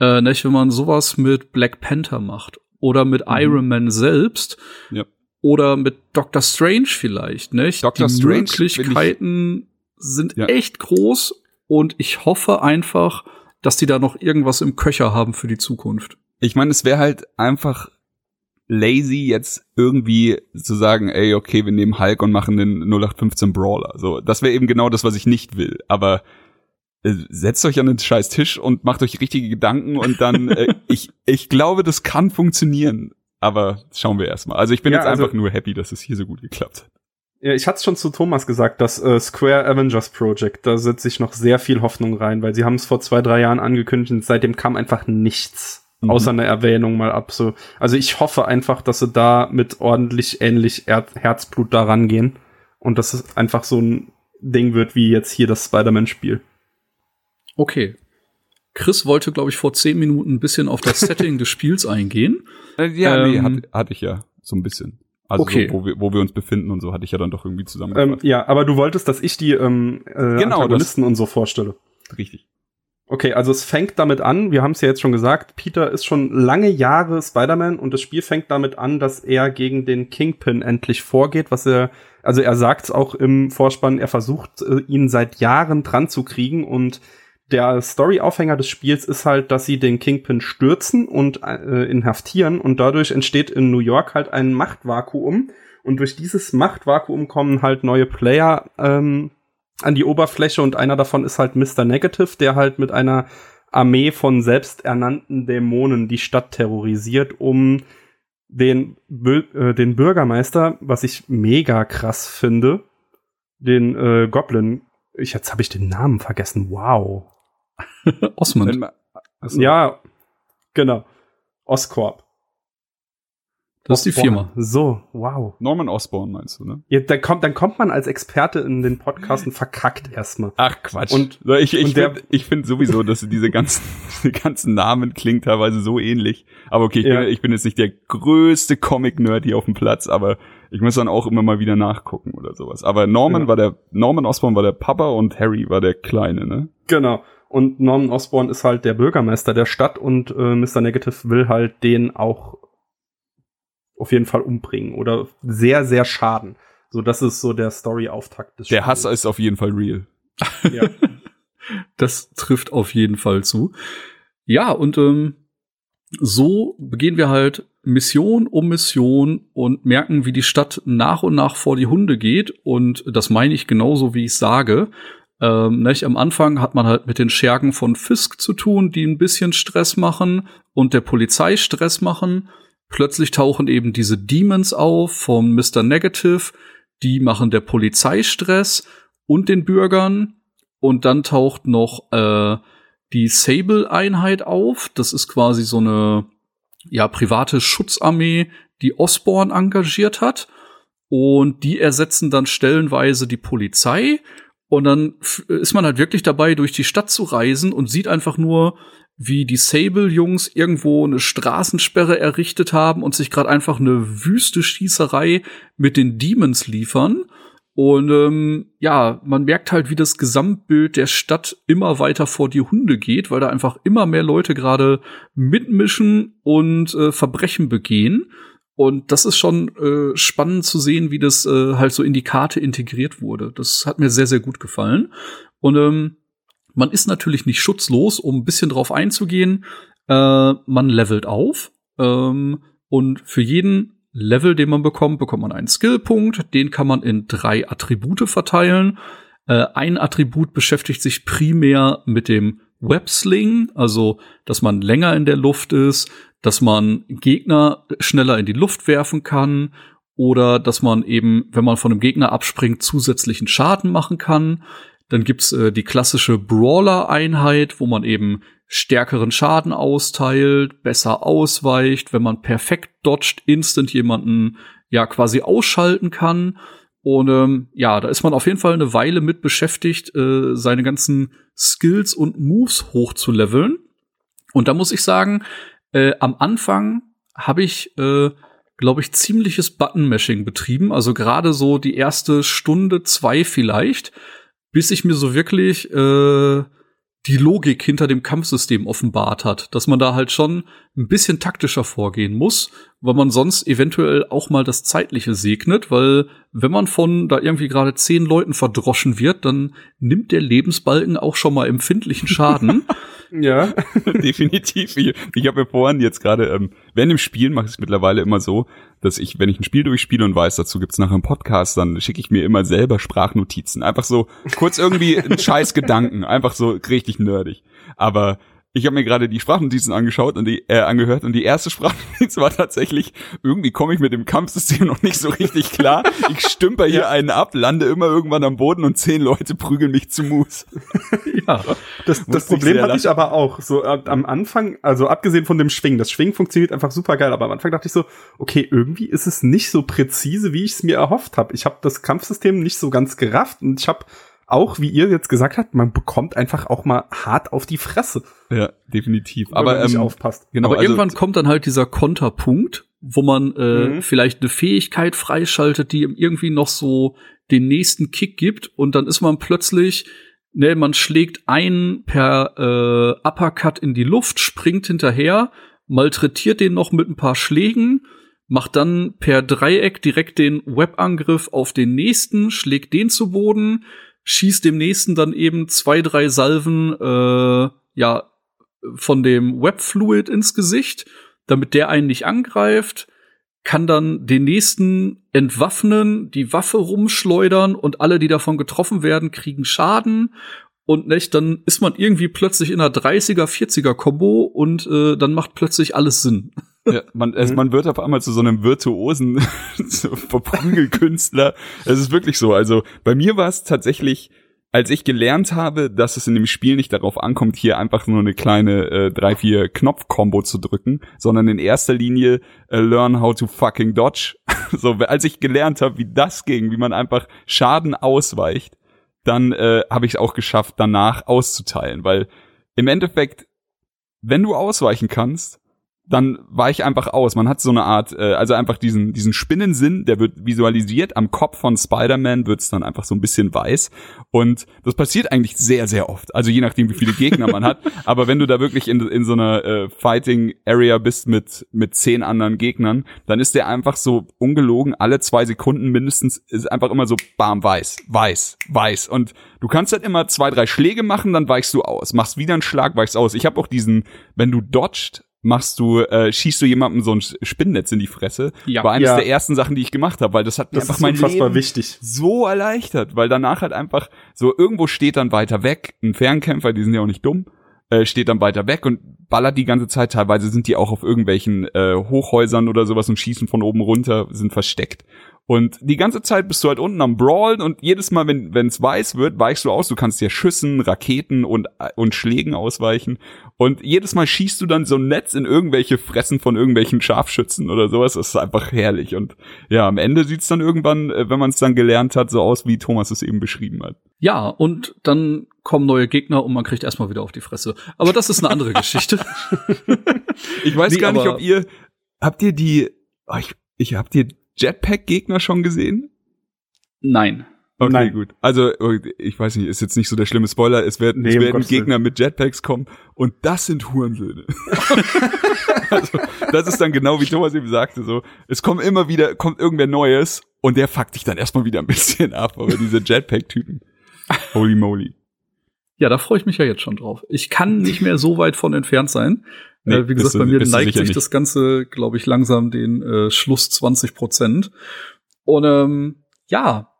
Äh, nicht? Wenn man sowas mit Black Panther macht oder mit Mhm. Iron Man selbst Ja. oder mit Doctor Strange vielleicht. Nicht? Doctor Die Strange Möglichkeiten sind Ja. echt groß und ich hoffe einfach, dass die da noch irgendwas im Köcher haben für die Zukunft. Ich meine, es wäre halt einfach lazy, jetzt irgendwie zu sagen, ey, okay, wir nehmen Hulk und machen den 0815 Brawler. So, das wäre eben genau das, was ich nicht will. Aber äh, setzt euch an den scheiß Tisch und macht euch richtige Gedanken und dann, äh, ich, ich glaube, das kann funktionieren. Aber schauen wir erstmal. Also ich bin Ja, jetzt also- einfach nur happy, dass es hier so gut geklappt hat. Ja, ich hatte es schon zu Thomas gesagt, das äh, Square Avengers Project, da setze ich noch sehr viel Hoffnung rein, weil sie haben es vor zwei, drei Jahren angekündigt und seitdem kam einfach nichts. Mhm. Außer eine Erwähnung mal ab. So. Also ich hoffe einfach, dass sie da mit ordentlich ähnlich er Herzblut da rangehen und dass es einfach so ein Ding wird wie jetzt hier das Spider-Man-Spiel. Okay. Chris wollte, glaube ich, vor zehn Minuten ein bisschen auf das Setting des Spiels eingehen. Äh, ja, nee, Ähm, hatte, hatte ich ja so ein bisschen. Also Okay. so, wo, wir, wo wir uns befinden und so hatte ich ja dann doch irgendwie Ähm, zusammengefasst. ja, aber du wolltest, dass ich die ähm, äh, Genau, Antagonisten und so vorstelle. Richtig. Okay, also es fängt damit an, wir haben es ja jetzt schon gesagt, Peter ist schon lange Jahre Spider-Man und das Spiel fängt damit an, dass er gegen den Kingpin endlich vorgeht, was er, also er sagt es auch im Vorspann, er versucht äh, ihn seit Jahren dran zu kriegen und der Story-Aufhänger des Spiels ist halt, dass sie den Kingpin stürzen und äh, inhaftieren und dadurch entsteht in New York halt ein Machtvakuum und durch dieses Machtvakuum kommen halt neue Player ähm, an die Oberfläche und einer davon ist halt Mr. Negative, der halt mit einer Armee von selbsternannten Dämonen die Stadt terrorisiert, um den, äh, den Bürgermeister, was ich mega krass finde, den äh, Goblin, ich, jetzt habe ich den Namen vergessen, wow. Osmond. Wenn man- Achso. Ja, genau. Oscorp. Das ist die Firma. So, wow. Norman Osborn meinst du, ne? Ja, dann, kommt, dann kommt man als Experte in den Podcast und verkackt erstmal. Ach Quatsch. Und- ich, ich finde ich find sowieso, dass diese ganzen, diese ganzen Namen klingen teilweise so ähnlich. Aber okay, ich, Ja. bin, ich bin jetzt nicht der größte Comic-Nerd hier auf dem Platz, aber ich muss dann auch immer mal wieder nachgucken oder sowas. Aber Norman Ja. war der, Norman Osborn war der Papa und Harry war der Kleine, ne? Genau. Und Norman Osborn ist halt der Bürgermeister der Stadt und äh, Mr. Negative will halt den auch auf jeden Fall umbringen oder sehr, sehr schaden. So, das ist so der Story-Auftakt des Der Hass ist auf jeden Fall real. Ja. Das trifft auf jeden Fall zu. Ja, und ähm, so begehen wir halt Mission um Mission und merken, wie die Stadt nach und nach vor die Hunde geht. Und das meine ich genauso, wie ich sage. Ähm, nicht? Am Anfang hat man halt mit den Schergen von Fisk zu tun, die ein bisschen Stress machen und der Polizei Stress machen. Plötzlich tauchen eben diese Demons auf vom Mr. Negative. Die machen der Polizei Stress und den Bürgern. Und dann taucht noch äh, die Sable-Einheit auf. Das ist quasi so eine ja, private Schutzarmee, die Osborn engagiert hat. Und die ersetzen dann stellenweise die Polizei. Und dann ist man halt wirklich dabei, durch die Stadt zu reisen und sieht einfach nur, wie die Sable-Jungs irgendwo eine Straßensperre errichtet haben und sich gerade einfach eine wüste Schießerei mit den Demons liefern. Und ähm, ja, man merkt halt, wie das Gesamtbild der Stadt immer weiter vor die Hunde geht, weil da einfach immer mehr Leute gerade mitmischen und äh, Verbrechen begehen. Und das ist schon äh, spannend zu sehen, wie das äh, halt so in die Karte integriert wurde. Das hat mir sehr, sehr gut gefallen. Und ähm, man ist natürlich nicht schutzlos, um ein bisschen drauf einzugehen. Äh, man levelt auf. Ähm, und für jeden Level, den man bekommt, bekommt man einen Skillpunkt. Den kann man in drei Attribute verteilen. Äh, ein Attribut beschäftigt sich primär mit dem Websling, also dass man länger in der Luft ist, dass man Gegner schneller in die Luft werfen kann oder dass man eben, wenn man von einem Gegner abspringt, zusätzlichen Schaden machen kann. Dann gibt's äh, die klassische Brawler-Einheit, wo man eben stärkeren Schaden austeilt, besser ausweicht, wenn man perfekt dodgt, instant jemanden ja quasi ausschalten kann. Und ähm, ja, da ist man auf jeden Fall eine Weile mit beschäftigt, äh, seine ganzen Skills und Moves hochzuleveln. Und da muss ich sagen, äh, am Anfang habe ich, äh, glaube ich, ziemliches Button-Mashing betrieben. Also gerade so die erste Stunde, zwei vielleicht, bis ich mir so wirklich äh, die Logik hinter dem Kampfsystem offenbart hat, dass man da halt schon ein bisschen taktischer vorgehen muss, weil man sonst eventuell auch mal das Zeitliche segnet, weil wenn man von da irgendwie gerade zehn Leuten verdroschen wird, dann nimmt der Lebensbalken auch schon mal empfindlichen Schaden. Ja. Definitiv. Ich, ich habe mir vorhin jetzt gerade, ähm, während dem Spielen mache ich es mittlerweile immer so, dass ich, wenn ich ein Spiel durchspiele und weiß, dazu gibt's nachher einen Podcast, dann schicke ich mir immer selber Sprachnotizen. Einfach so kurz irgendwie einen scheiß Gedanken, einfach so richtig nerdig. Aber ich habe mir gerade die Sprachnotizen angeschaut und die äh, angehört und die erste Sprachnotiz war tatsächlich irgendwie komme ich mit dem Kampfsystem noch nicht so richtig klar. Ich stümper hier einen ab, lande immer irgendwann am Boden und zehn Leute prügeln mich zu Mus. ja. Das, das Problem hatte ich aber auch. So äh, am Anfang, also abgesehen von dem Schwingen, das Schwingen funktioniert einfach super geil, aber am Anfang dachte ich so, okay, irgendwie ist es nicht so präzise, wie ich es mir erhofft habe. Ich habe das Kampfsystem nicht so ganz gerafft und ich habe auch, wie ihr jetzt gesagt habt, man bekommt einfach auch mal hart auf die Fresse, Ja, definitiv. wenn Aber man nicht ähm, aufpasst. genau, Aber also- irgendwann kommt dann halt dieser Konterpunkt, wo man äh, Mhm. vielleicht eine Fähigkeit freischaltet, die ihm irgendwie noch so den nächsten Kick gibt und dann ist man plötzlich, ne, man schlägt einen per äh, Uppercut in die Luft, springt hinterher, malträtiert den noch mit ein paar Schlägen, macht dann per Dreieck direkt den Webangriff auf den nächsten, schlägt den zu Boden, schießt dem nächsten dann eben zwei, drei Salven, äh, ja, von dem Webfluid ins Gesicht, damit der einen nicht angreift, kann dann den nächsten entwaffnen, die Waffe rumschleudern und alle, die davon getroffen werden, kriegen Schaden. Und nicht, dann ist man irgendwie plötzlich in einer 30er, 40er Kombo und äh, dann macht plötzlich alles Sinn. Ja, man, es, Mhm. man wird auf einmal zu so einem virtuosen Verprügelkünstler. Es ist wirklich so. Also bei mir war es tatsächlich, als ich gelernt habe, dass es in dem Spiel nicht darauf ankommt, hier einfach nur eine kleine äh, drei vier Knopf-Kombo zu drücken, sondern in erster Linie äh, learn how to fucking dodge. so, als ich gelernt habe, wie das ging, wie man einfach Schaden ausweicht, dann äh, habe ich es auch geschafft, danach auszuteilen, weil im Endeffekt, wenn du ausweichen kannst, dann weiche einfach aus. Man hat so eine Art, äh, also einfach diesen, diesen Spinnensinn, der wird visualisiert. Am Kopf von Spider-Man wird's dann einfach so ein bisschen weiß. Und das passiert eigentlich sehr, sehr oft. Also je nachdem, wie viele Gegner man hat. Aber wenn du da wirklich in, in so einer äh, Fighting-Area bist mit, mit zehn anderen Gegnern, dann ist der einfach so ungelogen alle zwei Sekunden mindestens, ist einfach immer so bam, weiß, weiß, weiß. Und du kannst halt immer zwei, drei Schläge machen, dann weichst du aus. Machst wieder einen Schlag, weichst aus. Ich habe auch diesen, wenn du dodged, machst du, äh, schießt du jemandem so ein Spinnennetz in die Fresse. Ja. War eines Ja. der ersten Sachen, die ich gemacht habe, weil das hat mir Das einfach mein Leben wichtig. so erleichtert, weil danach halt einfach so irgendwo steht dann weiter weg, ein Fernkämpfer, die sind ja auch nicht dumm, äh, steht dann weiter weg und ballert die ganze Zeit. Teilweise sind die auch auf irgendwelchen äh, Hochhäusern oder sowas und schießen von oben runter, sind versteckt. Und die ganze Zeit bist du halt unten am Brawlen und jedes Mal, wenn es weiß wird, weichst du aus. Du kannst dir Schüssen, Raketen und, und Schlägen ausweichen. Und jedes Mal schießt du dann so ein Netz in irgendwelche Fressen von irgendwelchen Scharfschützen oder sowas. Das ist einfach herrlich. Und ja, am Ende sieht's dann irgendwann, äh, wenn man es dann gelernt hat, so aus, wie Thomas es eben beschrieben hat. Ja, und dann kommen neue Gegner und man kriegt erstmal wieder auf die Fresse. Aber das ist eine andere Geschichte. Ich weiß Nee, gar nicht, ob ihr, habt ihr die, oh, ich, ich habt ihr Jetpack-Gegner schon gesehen? Nein. Okay, Nein. gut. Also, ich weiß nicht, ist jetzt nicht so der schlimme Spoiler. Es werden, Nee, es werden Gegner mit Jetpacks kommen und das sind Hurensöhne. also, das ist dann genau wie Thomas eben sagte, so. Es kommt immer wieder, kommt irgendwer Neues und der fuckt dich dann erstmal wieder ein bisschen ab, aber diese Jetpack-Typen. Holy moly. Ja, da freue ich mich ja jetzt schon drauf. Ich kann nicht mehr so weit von entfernt sein. Nee, äh, wie gesagt, bei mir neigt sich nicht. das Ganze, glaube ich, langsam den äh, Schluss 20 Prozent. Und ähm, ja,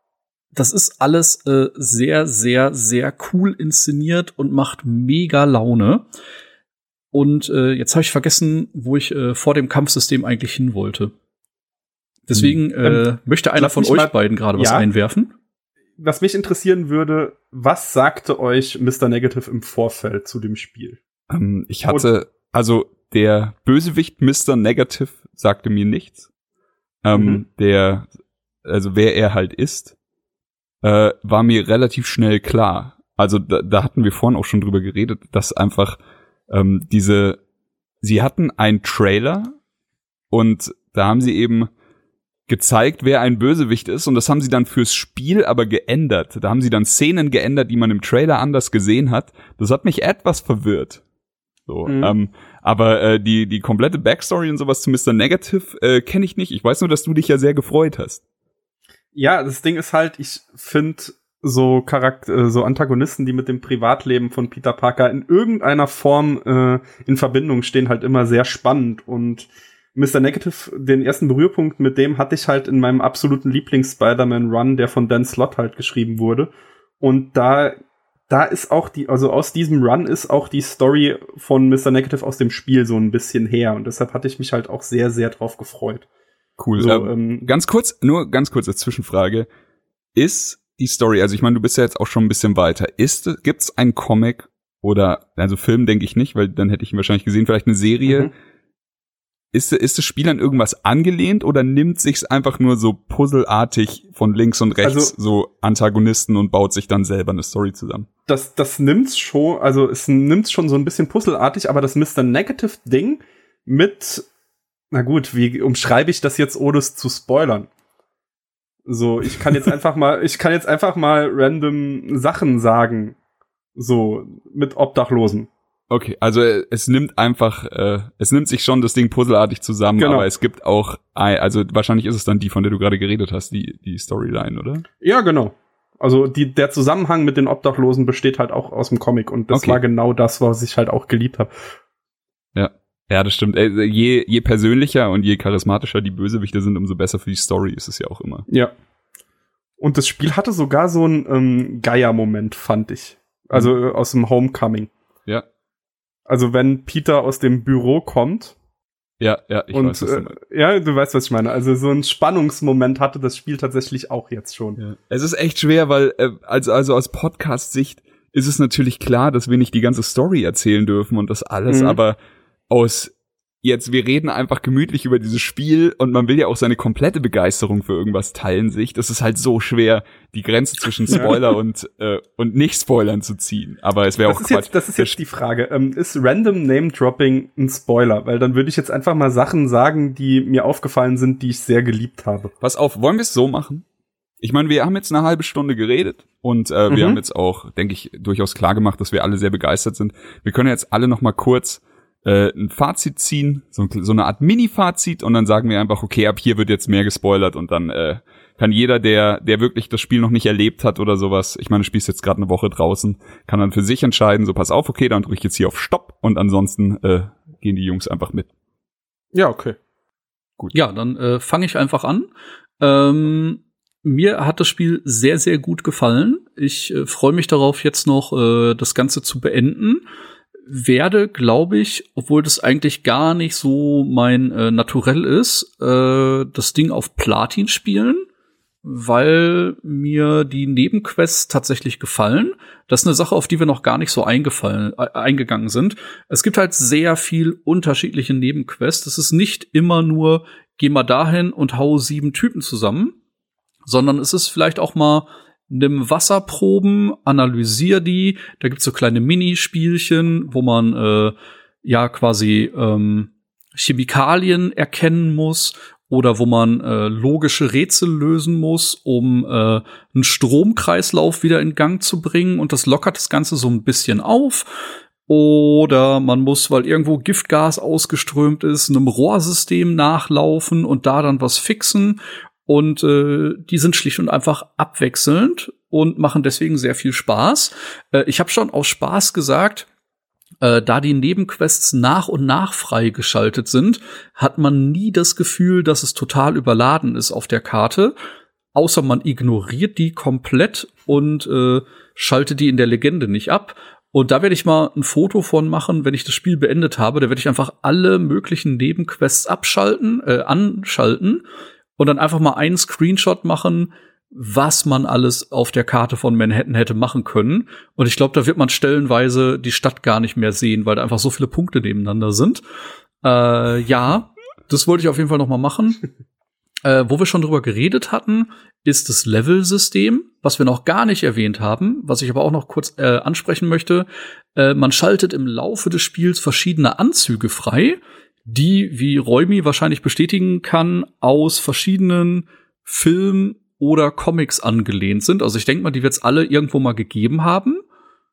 das ist alles äh, sehr, sehr, sehr cool inszeniert und macht mega Laune. Und äh, jetzt habe ich vergessen, wo ich äh, vor dem Kampfsystem eigentlich hin wollte. Deswegen äh, Ähm, möchte einer von euch mal- beiden gerade was Ja? einwerfen. Was mich interessieren würde, was sagte euch Mr. Negative im Vorfeld zu dem Spiel? Ähm, ich hatte, also der Bösewicht Mr. Negative sagte mir nichts. Ähm, Mhm. Der, also wer er halt ist, äh, war mir relativ schnell klar. Also da, da hatten wir vorhin auch schon drüber geredet, dass einfach ähm, diese, sie hatten einen Trailer und da haben sie eben gezeigt, wer ein Bösewicht ist und das haben sie dann fürs Spiel aber geändert. Da haben sie dann Szenen geändert, die man im Trailer anders gesehen hat. Das hat mich etwas verwirrt. So, Mhm. ähm, aber äh, die die komplette Backstory und sowas zu Mr. Negative äh, kenne ich nicht. Ich weiß nur, dass du dich ja sehr gefreut hast. Ja, das Ding ist halt, ich finde so Charakter, äh, so Antagonisten, die mit dem Privatleben von Peter Parker in irgendeiner Form äh, in Verbindung stehen, halt immer sehr spannend und Mr. Negative, den ersten Berührpunkt mit dem hatte ich halt in meinem absoluten Lieblings-Spider-Man-Run, der von Dan Slott halt geschrieben wurde. Und da, da ist auch die, also aus diesem Run ist auch die Story von Mr. Negative aus dem Spiel so ein bisschen her. Und deshalb hatte ich mich halt auch sehr, sehr drauf gefreut. Cool. So, ähm, ähm, ganz kurz, nur ganz kurz als Zwischenfrage. Ist die Story, also ich meine, du bist ja jetzt auch schon ein bisschen weiter. Ist, gibt's ein Comic oder, also Film denke ich nicht, weil dann hätte ich ihn wahrscheinlich gesehen, vielleicht eine Serie. Mhm. Ist, ist das Spiel an irgendwas angelehnt oder nimmt sich's einfach nur so puzzelartig von links und rechts Also- so Antagonisten und baut sich dann selber eine Story zusammen? das, das nimmt's schon, also es nimmt's schon so ein bisschen puzzelartig, aber das Mr. Negative Ding mit Na gut, wie umschreibe ich das jetzt, ohne es zu spoilern? So, ich kann jetzt einfach mal, ich kann jetzt einfach mal random Sachen sagen. So, mit Obdachlosen. Okay, also äh, es nimmt einfach, äh, es nimmt sich schon das Ding puzzelartig zusammen, Genau. aber es gibt auch, ein, also wahrscheinlich ist es dann die, von der du gerade geredet hast, die, die Storyline, oder? Ja, genau. Also die, der Zusammenhang mit den Obdachlosen besteht halt auch aus dem Comic und das Okay. war genau das, was ich halt auch geliebt habe. Ja, das stimmt. Äh, Je, je persönlicher und je charismatischer die Bösewichte sind, umso besser für die Story ist es ja auch immer. Ja. Und das Spiel hatte sogar so einen ähm, Geier-Moment, fand ich. Also äh, aus dem Homecoming. Ja, Also wenn Peter aus dem Büro kommt ja, ja, ich und weiß, äh, ja, du weißt, was ich meine. Also so ein Spannungsmoment hatte das Spiel tatsächlich auch jetzt schon. Ja. Es ist echt schwer, weil äh, also, also aus Podcast-Sicht ist es natürlich klar, dass wir nicht die ganze Story erzählen dürfen und das alles, Mhm. aber aus jetzt, wir reden einfach gemütlich über dieses Spiel und man will ja auch seine komplette Begeisterung für irgendwas teilen sich. Das ist halt so schwer, die Grenze zwischen Spoiler und, äh, und Nicht-Spoilern zu ziehen. Aber es wäre auch ist, Quatsch. jetzt, das ist jetzt die Frage. Ähm, ist Random Name Dropping ein Spoiler? Weil dann würde ich jetzt einfach mal Sachen sagen, die mir aufgefallen sind, die ich sehr geliebt habe. Pass auf, wollen wir es so machen? Ich meine, wir haben jetzt eine halbe Stunde geredet und äh, wir Mhm. haben jetzt auch, denke ich, durchaus klar gemacht, dass wir alle sehr begeistert sind. Wir können jetzt alle noch mal kurz äh, ein Fazit ziehen, so, so eine Art Mini-Fazit und dann sagen wir einfach, okay, ab hier wird jetzt mehr gespoilert und dann äh, kann jeder, der, der wirklich das Spiel noch nicht erlebt hat oder sowas, ich meine, du spielst jetzt gerade eine Woche draußen, kann dann für sich entscheiden, so pass auf, okay, dann drücke ich jetzt hier auf Stopp und ansonsten äh, gehen die Jungs einfach mit. Ja, okay. Ja, dann äh, fange ich einfach an. Ähm, mir hat das Spiel sehr, sehr gut gefallen. Ich äh, freue mich darauf, jetzt noch äh, das Ganze zu beenden. Werde, glaube ich, obwohl das eigentlich gar nicht so mein äh, Naturell ist, äh, das Ding auf Platin spielen, weil mir die Nebenquests tatsächlich gefallen. Das ist eine Sache, auf die wir noch gar nicht so eingefallen, äh, eingegangen sind. Es gibt halt sehr viel unterschiedliche Nebenquests. Es ist nicht immer nur, geh mal dahin und hau sieben Typen zusammen, sondern es ist vielleicht auch mal nimm Wasserproben, analysier die. Da gibt's so kleine Minispielchen, wo man äh, ja quasi ähm, Chemikalien erkennen muss oder wo man äh, logische Rätsel lösen muss, um äh, einen Stromkreislauf wieder in Gang zu bringen und das lockert das Ganze so ein bisschen auf. Oder man muss, weil irgendwo Giftgas ausgeströmt ist, einem Rohrsystem nachlaufen und da dann was fixen. Und äh, die sind schlicht und einfach abwechselnd und machen deswegen sehr viel Spaß. Äh, ich habe schon aus Spaß gesagt, äh, da die Nebenquests nach und nach freigeschaltet sind, hat man nie das Gefühl, dass es total überladen ist auf der Karte. Außer man ignoriert die komplett und äh, schaltet die in der Legende nicht ab. Und da werde ich mal ein Foto von machen, wenn ich das Spiel beendet habe. Da werde ich einfach alle möglichen Nebenquests abschalten, äh, anschalten und dann einfach mal einen Screenshot machen, was man alles auf der Karte von Manhattan hätte machen können. Und ich glaube, da wird man stellenweise die Stadt gar nicht mehr sehen, weil da einfach so viele Punkte nebeneinander sind. Äh, ja, das wollte ich auf jeden Fall noch mal machen. Äh, wo wir schon drüber geredet hatten, ist das Level-System, was wir noch gar nicht erwähnt haben, was ich aber auch noch kurz äh, ansprechen möchte. Äh, man schaltet im Laufe des Spiels verschiedene Anzüge frei, die, wie Räumi wahrscheinlich bestätigen kann, aus verschiedenen Filmen oder Comics angelehnt sind. Also ich denke mal, die wird es alle irgendwo mal gegeben haben.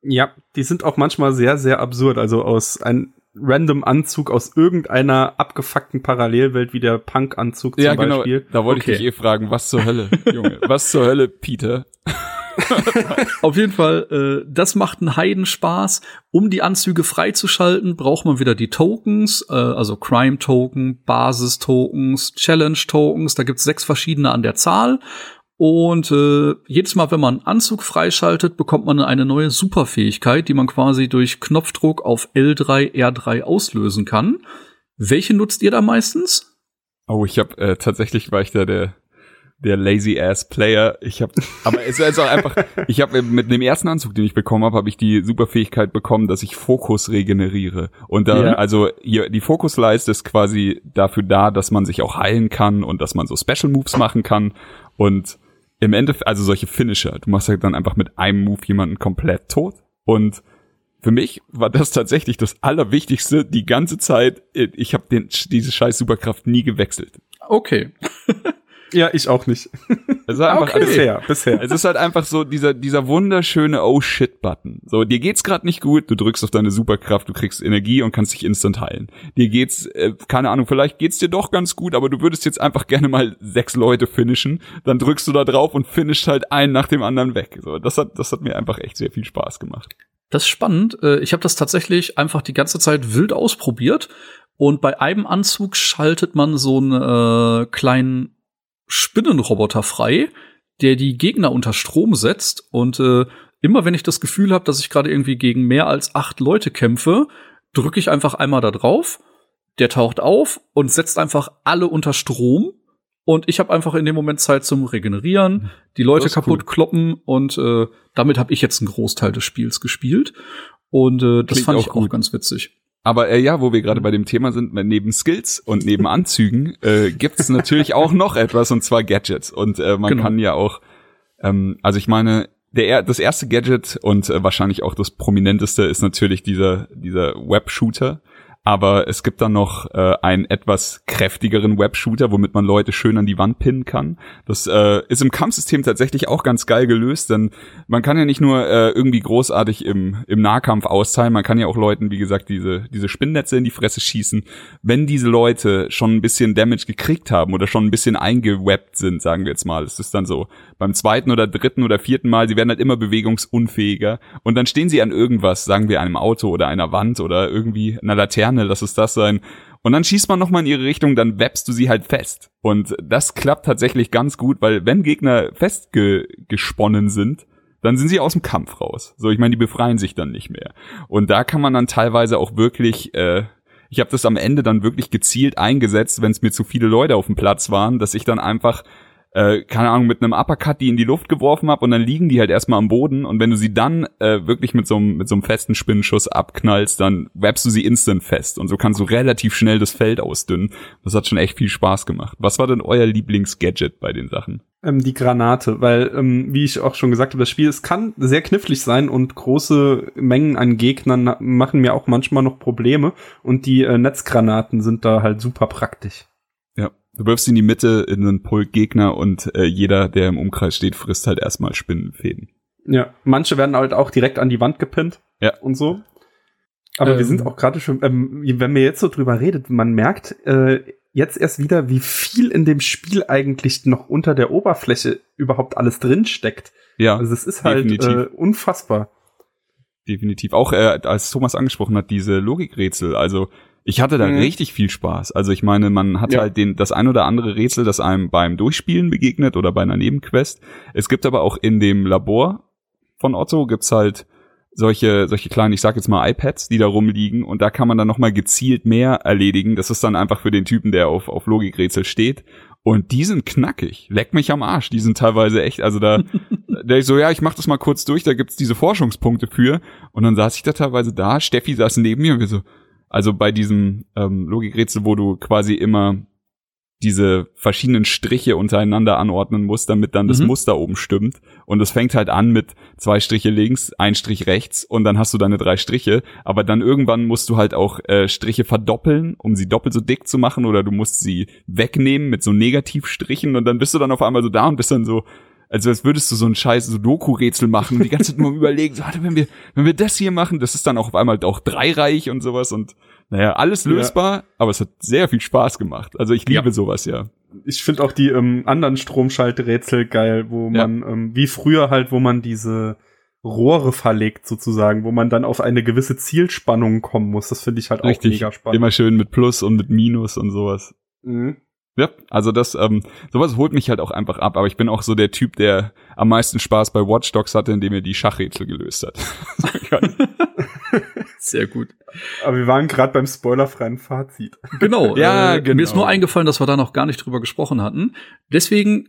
Ja, die sind auch manchmal sehr, sehr absurd. Also aus einem random Anzug aus irgendeiner abgefuckten Parallelwelt wie der Punk-Anzug zum ja, genau. Beispiel. Da wollte Okay. ich dich eh fragen, was zur Hölle, Junge? Was zur Hölle, Peter? Auf jeden Fall, äh, das macht einen Heidenspaß. Um die Anzüge freizuschalten, braucht man wieder die Tokens, äh, also Crime-Token, Basis-Tokens, Challenge-Tokens. Da gibt's sechs verschiedene an der Zahl. Und äh, jedes Mal, wenn man einen Anzug freischaltet, bekommt man eine neue Superfähigkeit, die man quasi durch Knopfdruck auf L3, R3 auslösen kann. Welche nutzt ihr da meistens? Oh, ich habe äh, tatsächlich war ich da der der lazy ass Player. Ich habe, aber es ist also einfach, ich habe mit dem ersten Anzug, den ich bekommen habe, habe ich die Superfähigkeit bekommen, dass ich Fokus regeneriere. Und dann, Ja. also hier, die Fokusleiste ist quasi dafür da, dass man sich auch heilen kann und dass man so Special Moves machen kann. Und im Endeffekt, also solche Finisher, du machst halt dann einfach mit einem Move jemanden komplett tot. Und für mich war das tatsächlich das Allerwichtigste die ganze Zeit. Ich habe diese scheiß Superkraft nie gewechselt. Okay. Ja, ich auch nicht. Es war einfach Okay. Bisher, bisher. Es ist halt einfach so dieser, dieser wunderschöne Oh shit Button. So, dir geht's gerade nicht gut, du drückst auf deine Superkraft, du kriegst Energie und kannst dich instant heilen. Dir geht's, äh, keine Ahnung, vielleicht geht's dir doch ganz gut, aber du würdest jetzt einfach gerne mal sechs Leute finishen. Dann drückst du da drauf und finisht halt einen nach dem anderen weg. So, das hat, das hat mir einfach echt sehr viel Spaß gemacht. Das ist spannend. Äh, Ich habe das tatsächlich einfach die ganze Zeit wild ausprobiert. Und bei einem Anzug schaltet man so einen äh, kleinen Spinnenroboter frei, der die Gegner unter Strom setzt. Und äh, immer wenn ich das Gefühl habe, dass ich gerade irgendwie gegen mehr als acht Leute kämpfe, drücke ich einfach einmal da drauf. Der taucht auf und setzt einfach alle unter Strom. Und ich habe einfach in dem Moment Zeit zum Regenerieren, die Leute kaputt kloppen und äh, damit habe ich jetzt einen Großteil des Spiels gespielt. Und äh, das Klingt fand auch ich auch gut. ganz witzig. Aber äh, ja, wo wir gerade bei dem Thema sind, neben Skills und neben Anzügen äh, gibt es natürlich auch noch etwas und zwar Gadgets. Und äh, man Genau. kann ja auch, ähm, also ich meine, der er- das erste Gadget und äh, wahrscheinlich auch das prominenteste ist natürlich dieser dieser Web-Shooter. Aber es gibt dann noch äh, einen etwas kräftigeren Web-Shooter, womit man Leute schön an die Wand pinnen kann. Das äh, ist im Kampfsystem tatsächlich auch ganz geil gelöst, denn man kann ja nicht nur äh, irgendwie großartig im, im Nahkampf austeilen, man kann ja auch Leuten, wie gesagt, diese, diese Spinnnetze in die Fresse schießen. Wenn diese Leute schon ein bisschen Damage gekriegt haben oder schon ein bisschen eingewebbt sind, sagen wir jetzt mal, es ist dann so, beim zweiten oder dritten oder vierten Mal, sie werden halt immer bewegungsunfähiger und dann stehen sie an irgendwas, sagen wir einem Auto oder einer Wand oder irgendwie einer Laterne, lass es das sein. Und dann schießt man nochmal in ihre Richtung, dann webst du sie halt fest. Und das klappt tatsächlich ganz gut, weil wenn Gegner festgesponnen sind, dann sind sie aus dem Kampf raus. So, ich meine, die befreien sich dann nicht mehr. Und da kann man dann teilweise auch wirklich, äh, ich habe das am Ende dann wirklich gezielt eingesetzt, wenn es mir zu viele Leute auf dem Platz waren, dass ich dann einfach äh, keine Ahnung, mit einem Uppercut die in die Luft geworfen hab und dann liegen die halt erstmal am Boden und wenn du sie dann äh, wirklich mit so einem mit so einem festen Spinnenschuss abknallst, dann webst du sie instant fest und so kannst du relativ schnell das Feld ausdünnen. Das hat schon echt viel Spaß gemacht. Was war denn euer Lieblingsgadget bei den Sachen? Ähm, die Granate, weil, ähm, wie ich auch schon gesagt habe, das Spiel, es kann sehr knifflig sein und große Mengen an Gegnern machen mir auch manchmal noch Probleme und die äh, Netzgranaten sind da halt super praktisch. Du wirfst in die Mitte in einen Pulk Gegner und äh, jeder, der im Umkreis steht, frisst halt erstmal Spinnenfäden. Ja, manche werden halt auch direkt an die Wand gepinnt Ja. und so. Aber wir Ähm. sind auch gerade schon, ähm, wenn mir jetzt so drüber redet, man merkt äh, jetzt erst wieder, wie viel in dem Spiel eigentlich noch unter der Oberfläche überhaupt alles drin steckt. Ja, Also es ist halt definitiv. äh, unfassbar. definitiv. Auch äh, als Thomas angesprochen hat, diese Logikrätsel. Also ich hatte da Mhm. richtig viel Spaß. Also ich meine, man hat Ja. halt den, das ein oder andere Rätsel, das einem beim Durchspielen begegnet oder bei einer Nebenquest. Es gibt aber auch in dem Labor von Otto gibt's halt solche, solche kleinen, ich sag jetzt mal iPads, die da rumliegen und da kann man dann nochmal gezielt mehr erledigen. Das ist dann einfach für den Typen, der auf, auf Logikrätsel steht. Und die sind knackig. Leck mich am Arsch. Die sind teilweise echt, also da, der ich so, ja, ich mach das mal kurz durch, da gibt's diese Forschungspunkte für. Und dann saß ich da teilweise da, Steffi saß neben mir und wir so, also bei diesem ähm, Logikrätsel, wo du quasi immer diese verschiedenen Striche untereinander anordnen musst, damit dann das Mhm. Muster oben stimmt. Und es fängt halt an mit zwei Striche links, ein Strich rechts und dann hast du deine drei Striche. Aber dann irgendwann musst du halt auch äh, Striche verdoppeln, um sie doppelt so dick zu machen oder du musst sie wegnehmen mit so Negativstrichen und dann bist du dann auf einmal so da und bist dann so, also als würdest du so ein scheiß Sudoku-Rätsel machen und die ganze Zeit nur überlegen, so, warte, wenn wir, wenn wir das hier machen, das ist dann auch auf einmal auch dreireich und sowas und naja, alles Ja. lösbar, aber es hat sehr viel Spaß gemacht. Also ich liebe Ja. sowas ja. Ich finde auch die ähm, anderen Stromschalträtsel geil, wo Ja. man, ähm, wie früher halt, wo man diese Rohre verlegt sozusagen, wo man dann auf eine gewisse Zielspannung kommen muss. Das finde ich halt auch Richtig. mega spannend. Immer schön mit Plus und mit Minus und sowas. Mhm. Ja, also das, ähm, sowas holt mich halt auch einfach ab, aber ich bin auch so der Typ, der am meisten Spaß bei Watch Dogs hatte, indem er die Schachrätsel gelöst hat. Sehr gut. Aber wir waren gerade beim spoilerfreien Fazit. Genau. Ja, äh, genau. Mir ist nur eingefallen, dass wir da noch gar nicht drüber gesprochen hatten. Deswegen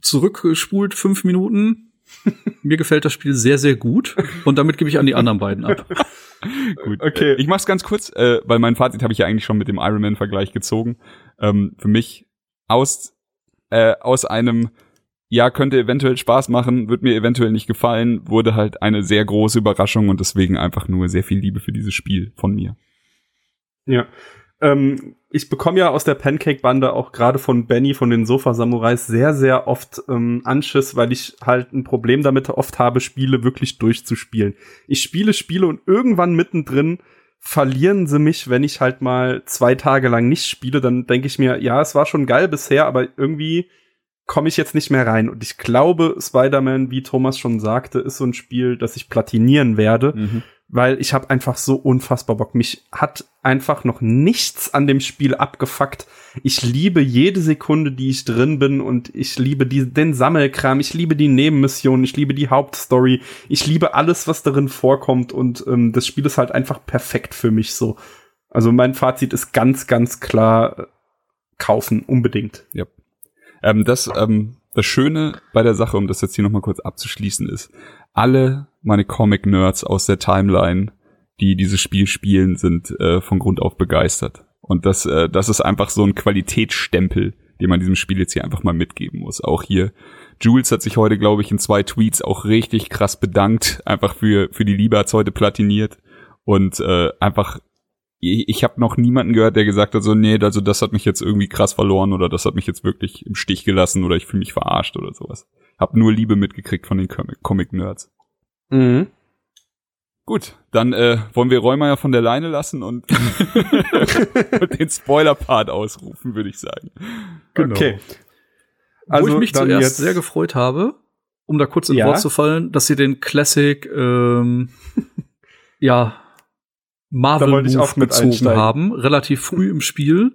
zurückgespult fünf Minuten. Mir gefällt das Spiel sehr, sehr gut. Und damit gebe ich an die anderen beiden ab. Gut. Okay. Ich mach's ganz kurz, äh, weil mein Fazit habe ich ja eigentlich schon mit dem Iron Man Vergleich gezogen. Ähm, für mich aus äh, aus einem ja, könnte eventuell Spaß machen, wird mir eventuell nicht gefallen, wurde halt eine sehr große Überraschung und deswegen einfach nur sehr viel Liebe für dieses Spiel von mir. Ja. Ähm, ich bekomme ja aus der Pancake-Bande auch gerade von Benny von den Sofa-Samurais sehr, sehr oft ähm, Anschiss, weil ich halt ein Problem damit oft habe, Spiele wirklich durchzuspielen. Ich spiele Spiele und irgendwann mittendrin verlieren sie mich, wenn ich halt mal zwei Tage lang nicht spiele, dann denke ich mir, ja, es war schon geil bisher, aber irgendwie komme ich jetzt nicht mehr rein. Und ich glaube, Spider-Man, wie Thomas schon sagte, ist so ein Spiel, das ich platinieren werde. Mhm weil ich habe einfach so unfassbar Bock. Mich hat einfach noch nichts an dem Spiel abgefuckt. Ich liebe jede Sekunde, die ich drin bin und ich liebe die, den Sammelkram, ich liebe die Nebenmissionen, ich liebe die Hauptstory, ich liebe alles, was darin vorkommt und ähm, das Spiel ist halt einfach perfekt für mich so. Also mein Fazit ist ganz, ganz klar äh, kaufen, unbedingt. Ja. Ähm, das, ähm, das Schöne bei der Sache, um das jetzt hier nochmal kurz abzuschließen, ist, alle meine Comic-Nerds aus der Timeline, die dieses Spiel spielen, sind äh, von Grund auf begeistert. Und das, äh, das ist einfach so ein Qualitätsstempel, den man diesem Spiel jetzt hier einfach mal mitgeben muss. Auch hier, Jules hat sich heute, glaube ich, in zwei Tweets auch richtig krass bedankt, einfach für, für die Liebe hat's heute platiniert. Und äh, einfach, ich, ich habe noch niemanden gehört, der gesagt hat, so, nee, also das hat mich jetzt irgendwie krass verloren oder das hat mich jetzt wirklich im Stich gelassen oder ich fühle mich verarscht oder sowas. Hab nur Liebe mitgekriegt von den Comic-Nerds. Mhm. Gut, dann äh, wollen wir Räumer von der Leine lassen und, und den Spoiler-Part ausrufen, würde ich sagen. Genau. Okay. Also Wo ich mich zuerst jetzt sehr gefreut habe, um da kurz in ja? Wort zu fallen, dass sie den Classic ähm, ja Marvel Move gezogen haben, relativ früh im Spiel,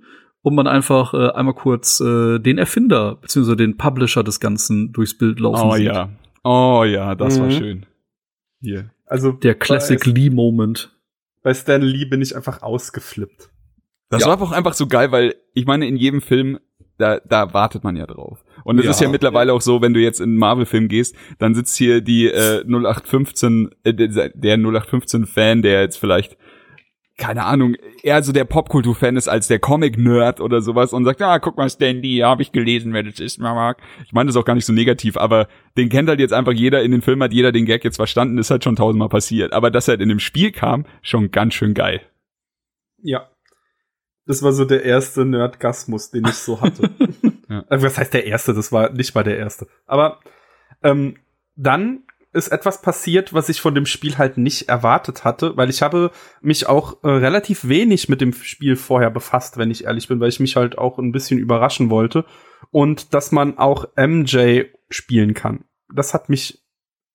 und man einfach äh, einmal kurz äh, den Erfinder beziehungsweise den Publisher des Ganzen durchs Bild laufen oh, sieht. Oh ja, oh ja, das mhm. war schön. Hier. Also der Classic Lee Moment. Bei Stan Lee bin ich einfach ausgeflippt. Das ja. war auch einfach so geil, weil ich meine, in jedem Film, da, da wartet man ja drauf. Und es ja, ist ja mittlerweile ja. auch so, wenn du jetzt in einen Marvel-Film gehst, dann sitzt hier die äh, 0815, äh, der 0815-Fan, der jetzt vielleicht keine Ahnung, eher so der Popkultur-Fan ist als der Comic-Nerd oder sowas und sagt, ah, guck mal, Stan Lee, habe ich gelesen, wer das ist, mag. Ich meine das ist auch gar nicht so negativ, aber den kennt halt jetzt einfach jeder, in den Film hat jeder den Gag jetzt verstanden, ist halt schon tausendmal passiert. Aber dass er halt in dem Spiel kam, schon ganz schön geil. Ja. Das war so der erste Nerdgasmus, den ich so hatte. ja. Also, was heißt der erste? Das war nicht mal der erste. Aber ähm, dann ist etwas passiert, was ich von dem Spiel halt nicht erwartet hatte, weil ich habe mich auch äh, relativ wenig mit dem Spiel vorher befasst, wenn ich ehrlich bin, weil ich mich halt auch ein bisschen überraschen wollte und dass man auch MJ spielen kann. Das hat mich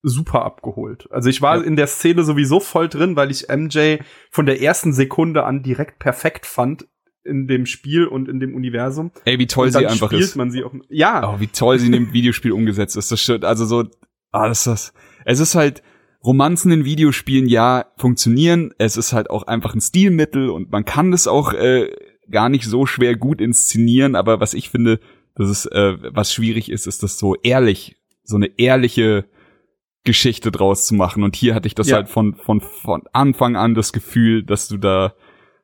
super abgeholt. Also ich war ja. in der Szene sowieso voll drin, weil ich MJ von der ersten Sekunde an direkt perfekt fand in dem Spiel und in dem Universum. Ey, wie toll sie einfach ist. Man sie auch, ja. Oh, wie toll sie in dem Videospiel umgesetzt ist. Das stimmt. Also so, ah, das ist das es ist halt, Romanzen in Videospielen ja funktionieren. Es ist halt auch einfach ein Stilmittel und man kann das auch äh, gar nicht so schwer gut inszenieren. Aber was ich finde, das ist, äh, was schwierig ist, ist das so ehrlich, so eine ehrliche Geschichte draus zu machen. Und hier hatte ich das ja. halt von, von, von Anfang an das Gefühl, dass du da,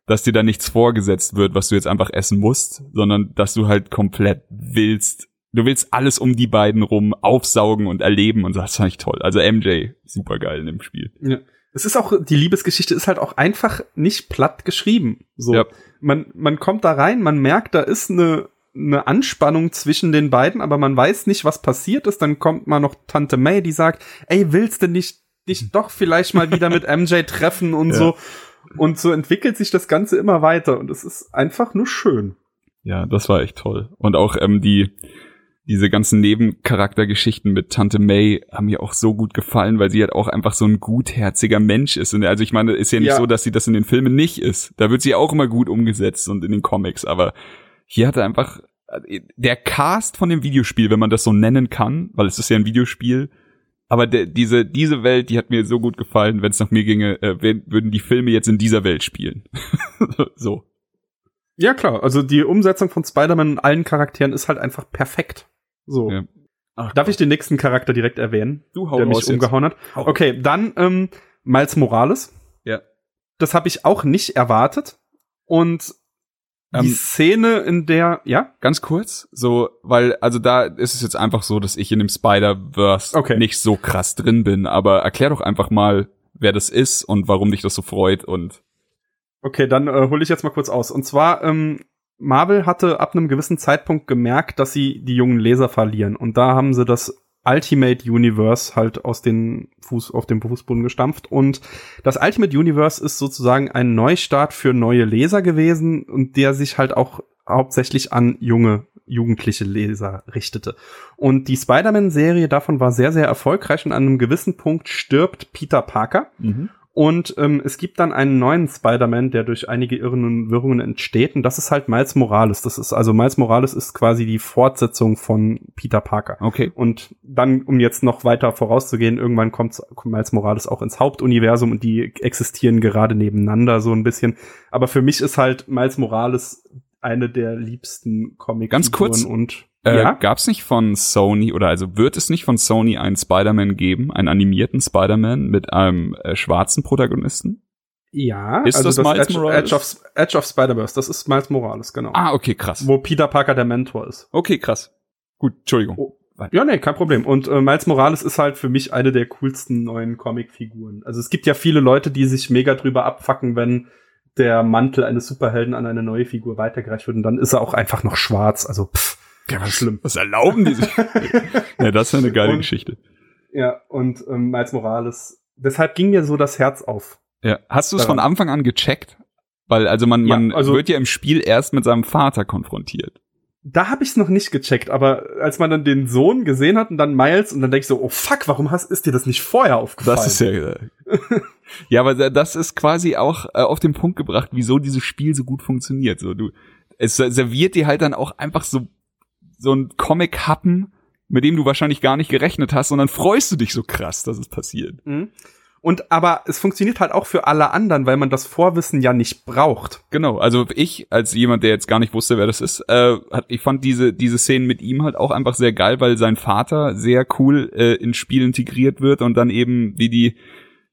dass dir da nichts vorgesetzt wird, was du jetzt einfach essen musst, sondern dass du halt komplett willst, du willst alles um die beiden rum aufsaugen und erleben und das fand ich toll. Also MJ, super geil in dem Spiel. Ja. Es ist auch, die Liebesgeschichte ist halt auch einfach nicht platt geschrieben. So. Ja. Man, man kommt da rein, man merkt, da ist eine, eine Anspannung zwischen den beiden, aber man weiß nicht, was passiert ist. Dann kommt mal noch Tante May, die sagt, ey, willst du nicht dich doch vielleicht mal wieder mit MJ treffen und ja. so. Und so entwickelt sich das Ganze immer weiter und es ist einfach nur schön. Ja, das war echt toll. Und auch ähm, die, diese ganzen Nebencharaktergeschichten mit Tante May haben mir auch so gut gefallen, weil sie halt auch einfach so ein gutherziger Mensch ist. Und also ich meine, ist ja nicht ja. so, dass sie das in den Filmen nicht ist. Da wird sie auch immer gut umgesetzt und in den Comics. Aber hier hat er einfach der Cast von dem Videospiel, wenn man das so nennen kann, weil es ist ja ein Videospiel. Aber der, diese diese Welt, die hat mir so gut gefallen. Wenn es nach mir ginge, äh, würden die Filme jetzt in dieser Welt spielen. so. Ja klar, also die Umsetzung von Spider-Man und allen Charakteren ist halt einfach perfekt. So. Ja. Ach, Darf ich den nächsten Charakter direkt erwähnen, du, hau der mich umgehauen hat? Hau. Okay, dann ähm, Miles Morales. Ja. Das habe ich auch nicht erwartet. Und Die Ähm, Szene, in der, ja? ganz kurz, so, weil, also da ist es jetzt einfach so, dass ich in dem Spider-Verse Okay. nicht so krass drin bin, aber erklär doch einfach mal, wer das ist und warum dich das so freut und Okay, dann äh, hole ich jetzt mal kurz aus. Und zwar, ähm, Marvel hatte ab einem gewissen Zeitpunkt gemerkt, dass sie die jungen Leser verlieren. Und da haben sie das Ultimate Universe halt aus den Fuß, auf den Fußboden gestampft. Und das Ultimate Universe ist sozusagen ein Neustart für neue Leser gewesen und der sich halt auch hauptsächlich an junge, jugendliche Leser richtete. Und die Spider-Man-Serie davon war sehr, sehr erfolgreich und an einem gewissen Punkt stirbt Peter Parker. Und ähm, es gibt dann einen neuen Spider-Man, der durch einige Irren und Wirrungen entsteht. Und das ist halt Miles Morales. Das ist also Miles Morales ist quasi die Fortsetzung von Peter Parker. okay. Und dann, um jetzt noch weiter vorauszugehen, irgendwann kommt Miles Morales auch ins Hauptuniversum und die existieren gerade nebeneinander so ein bisschen. Aber für mich ist halt Miles Morales eine der liebsten Comic Ganz kurz, und Äh, ja, Gab's nicht von Sony oder also wird es nicht von Sony einen Spider-Man geben, einen animierten Spider-Man mit einem äh, schwarzen Protagonisten? ja, Ist das Miles Edge, Morales? Edge of, Edge of Spider-Verse, das ist Miles Morales, genau. Ah, okay, krass. Wo Peter Parker der Mentor ist. Okay, krass. Gut, Entschuldigung. Oh. Ja, nee, kein Problem. Und äh, Miles Morales ist halt für mich eine der coolsten neuen Comicfiguren. Also es gibt ja viele Leute, die sich mega drüber abfacken, wenn der Mantel eines Superhelden an eine neue Figur weitergereicht wird und dann ist er auch einfach noch schwarz. Also pff, Ja, was, schlimm. was erlauben die sich? ja, das ist ja eine geile Und- Geschichte. Ja, und ähm, Miles Morales, deshalb ging mir so das Herz auf. Ja. Hast du es von. Anfang an gecheckt? Weil, also man, Ja, man also- wird ja im Spiel erst mit seinem Vater konfrontiert. Da habe ich es noch nicht gecheckt, aber als man dann den Sohn gesehen hat und dann Miles und dann denk ich so, oh fuck, warum hast, ist dir das nicht vorher aufgefallen? Das ist ja. äh, ja, aber das ist quasi auch äh, auf den Punkt gebracht, wieso dieses Spiel so gut funktioniert. So, du, es serviert dir halt dann auch einfach so, so ein Comic-Happen, mit dem du wahrscheinlich gar nicht gerechnet hast, und dann freust du dich so krass, dass es passiert. Mhm. Und aber es funktioniert halt auch für alle anderen, weil man das Vorwissen ja nicht braucht. Genau, also ich als jemand, der jetzt gar nicht wusste, wer das ist, äh, hat, ich fand diese diese Szenen mit ihm halt auch einfach sehr geil, weil sein Vater sehr cool äh, ins Spiel integriert wird und dann eben wie die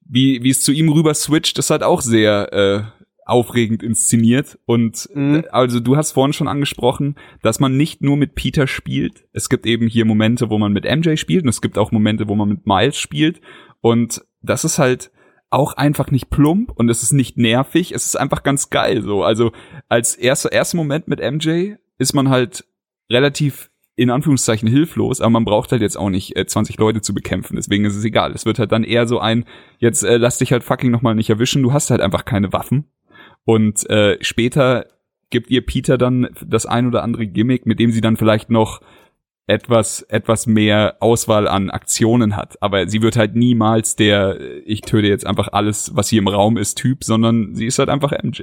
wie wie es zu ihm rüber switcht, ist halt auch sehr äh, aufregend inszeniert und Mhm. äh, also du hast vorhin schon angesprochen, dass man nicht nur mit Peter spielt. Es gibt eben hier Momente, wo man mit MJ spielt und es gibt auch Momente, wo man mit Miles spielt und das ist halt auch einfach nicht plump und es ist nicht nervig, es ist einfach ganz geil so. Also als erster erster Moment mit MJ ist man halt relativ in Anführungszeichen hilflos, aber man braucht halt jetzt auch nicht äh, 20 Leute zu bekämpfen, deswegen ist es egal. Es wird halt dann eher so ein, jetzt äh, lass dich halt fucking nochmal nicht erwischen, du hast halt einfach keine Waffen. Und äh, später gibt ihr Peter dann das ein oder andere Gimmick, mit dem sie dann vielleicht noch etwas, etwas mehr Auswahl an Aktionen hat. Aber sie wird halt niemals der, äh, ich töte jetzt einfach alles, was hier im Raum ist, Typ, sondern sie ist halt einfach MJ.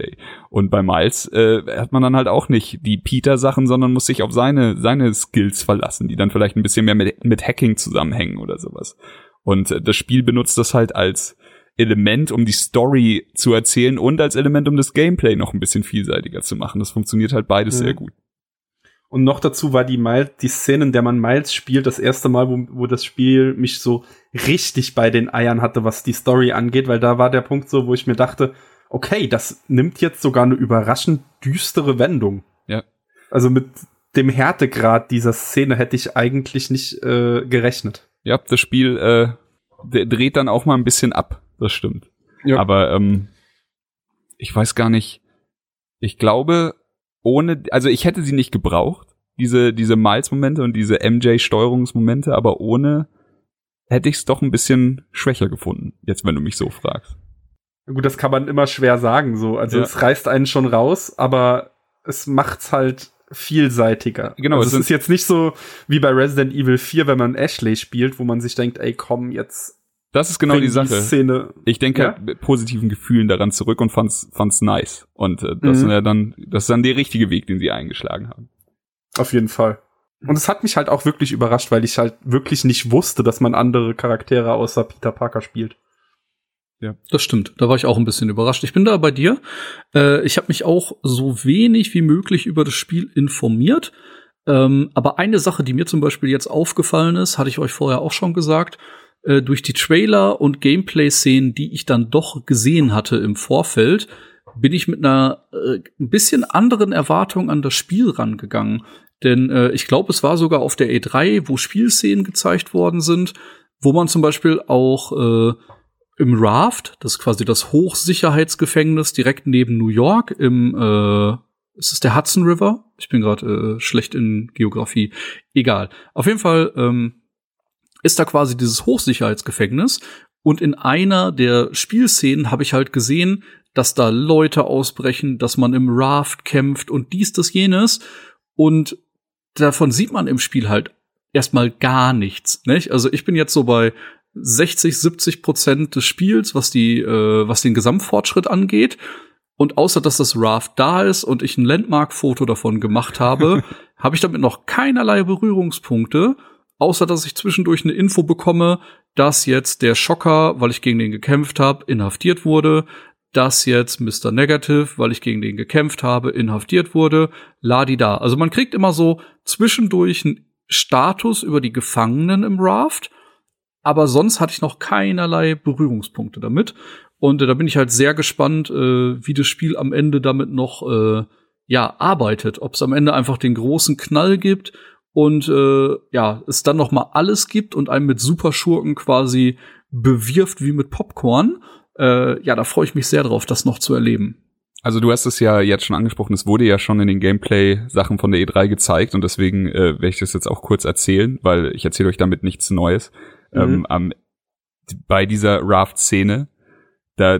Und bei Miles äh, hat man dann halt auch nicht die Peter-Sachen, sondern muss sich auf seine, seine Skills verlassen, die dann vielleicht ein bisschen mehr mit, mit Hacking zusammenhängen oder sowas. Und äh, das Spiel benutzt das halt als Element, um die Story zu erzählen und als Element, um das Gameplay noch ein bisschen vielseitiger zu machen. Das funktioniert halt beides Mhm. sehr gut. Und noch dazu war die Miles, die Szene, in der man Miles spielt, das erste Mal, wo, wo das Spiel mich so richtig bei den Eiern hatte, was die Story angeht, weil da war der Punkt so, wo ich mir dachte, okay, das nimmt jetzt sogar eine überraschend düstere Wendung. Ja. Also mit dem Härtegrad dieser Szene hätte ich eigentlich nicht äh, gerechnet. Ja, das Spiel äh, dreht dann auch mal ein bisschen ab. Das stimmt. Ja. Aber ähm, ich weiß gar nicht. Ich glaube, ohne, also ich hätte sie nicht gebraucht, diese diese Miles-Momente und diese MJ-Steuerungsmomente, aber ohne hätte ich es doch ein bisschen schwächer gefunden. Jetzt, wenn du mich so fragst. Gut, das kann man immer schwer sagen, so. Also Ja. es reißt einen schon raus, aber es macht's halt vielseitiger. Genau, Also es es ist jetzt nicht so wie bei Resident Evil 4, wenn man Ashley spielt, wo man sich denkt, ey, komm, jetzt Das ist genau die Sache. Szene. Ich denke Ja? halt mit positiven Gefühlen daran zurück und fand's, fand's nice. Und äh, das Mhm. ist ja dann, das ist dann der richtige Weg, den sie eingeschlagen haben. Auf jeden Fall. Und es hat mich halt auch wirklich überrascht, weil ich halt wirklich nicht wusste, dass man andere Charaktere außer Peter Parker spielt. Das stimmt. Da war ich auch ein bisschen überrascht. Ich bin da bei dir. Äh, ich habe mich auch so wenig wie möglich über das Spiel informiert. Ähm, aber eine Sache, die mir zum Beispiel jetzt aufgefallen ist, hatte ich euch vorher auch schon gesagt, äh, durch die Trailer und Gameplay-Szenen, die ich dann doch gesehen hatte im Vorfeld, bin ich mit einer äh, ein bisschen anderen Erwartung an das Spiel rangegangen. Denn äh, ich glaube, es war sogar auf der E3, wo Spielszenen gezeigt worden sind, wo man zum Beispiel auch äh, im Raft, das ist quasi das Hochsicherheitsgefängnis direkt neben New York im äh, ist es der Hudson River? Ich bin gerade äh, schlecht in Geografie. Egal. Auf jeden Fall ähm, ist da quasi dieses Hochsicherheitsgefängnis und in einer der Spielszenen habe ich halt gesehen, dass da Leute ausbrechen, dass man im Raft kämpft und dies, das, jenes. Und davon sieht man im Spiel halt erstmal gar nichts. Nicht? Also ich bin jetzt so bei 60, 70 Prozent des Spiels, was die, äh, was den Gesamtfortschritt angeht. Und außer dass das Raft da ist und ich ein Landmark-Foto davon gemacht habe, habe ich damit noch keinerlei Berührungspunkte, außer dass ich zwischendurch eine Info bekomme, dass jetzt der Schocker, weil ich gegen den gekämpft habe, inhaftiert wurde, dass jetzt Mr. Negative, weil ich gegen den gekämpft habe, inhaftiert wurde, ladi da. Also man kriegt immer so zwischendurch einen Status über die Gefangenen im Raft, aber sonst hatte ich noch keinerlei Berührungspunkte damit. Und äh, da bin ich halt sehr gespannt, äh, wie das Spiel am Ende damit noch äh, ja arbeitet. Ob es am Ende einfach den großen Knall gibt und äh, ja es dann noch mal alles gibt und einem mit Superschurken quasi bewirft wie mit Popcorn äh, ja, da freue ich mich sehr drauf, das noch zu erleben. Also du hast es ja jetzt schon angesprochen, es wurde ja schon in den Gameplay-Sachen von der E3 gezeigt und deswegen äh, werde ich das jetzt auch kurz erzählen, weil ich erzähle euch damit nichts Neues. Mhm. Ähm, am, bei dieser Raft-Szene, da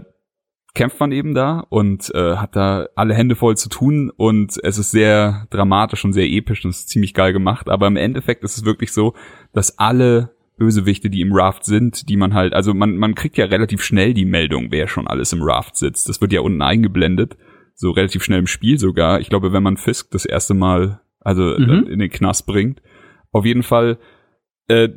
kämpft man eben da und äh, hat da alle Hände voll zu tun und es ist sehr dramatisch und sehr episch und es ist ziemlich geil gemacht, aber im Endeffekt ist es wirklich so, dass alle Bösewichte, die im Raft sind, die man halt, also man, man kriegt ja relativ schnell die Meldung, wer schon alles im Raft sitzt. Das wird ja unten eingeblendet, so relativ schnell im Spiel sogar. Ich glaube, wenn man Fisk das erste Mal, also mhm. in den Knast bringt. Auf jeden Fall, äh,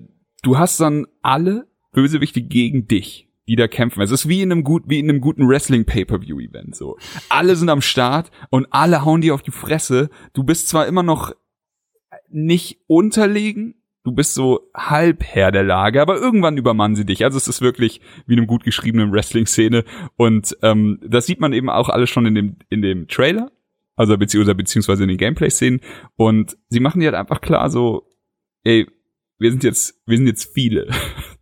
du hast dann alle Bösewichte gegen dich, die da kämpfen. Es ist wie in einem gut, wie in einem guten Wrestling Pay-per-View Event so. Alle sind am Start und alle hauen dir auf die Fresse. Du bist zwar immer noch nicht unterlegen, du bist so halb Herr der Lage, aber irgendwann übermannen sie dich. Also es ist wirklich wie in einem gut geschriebenen Wrestling-Szene. Und ähm, das sieht man eben auch alles schon in dem, in dem Trailer, also beziehungsweise, beziehungsweise in den Gameplay-Szenen. Und sie machen dir halt einfach klar so, ey, wir sind jetzt, wir sind jetzt viele.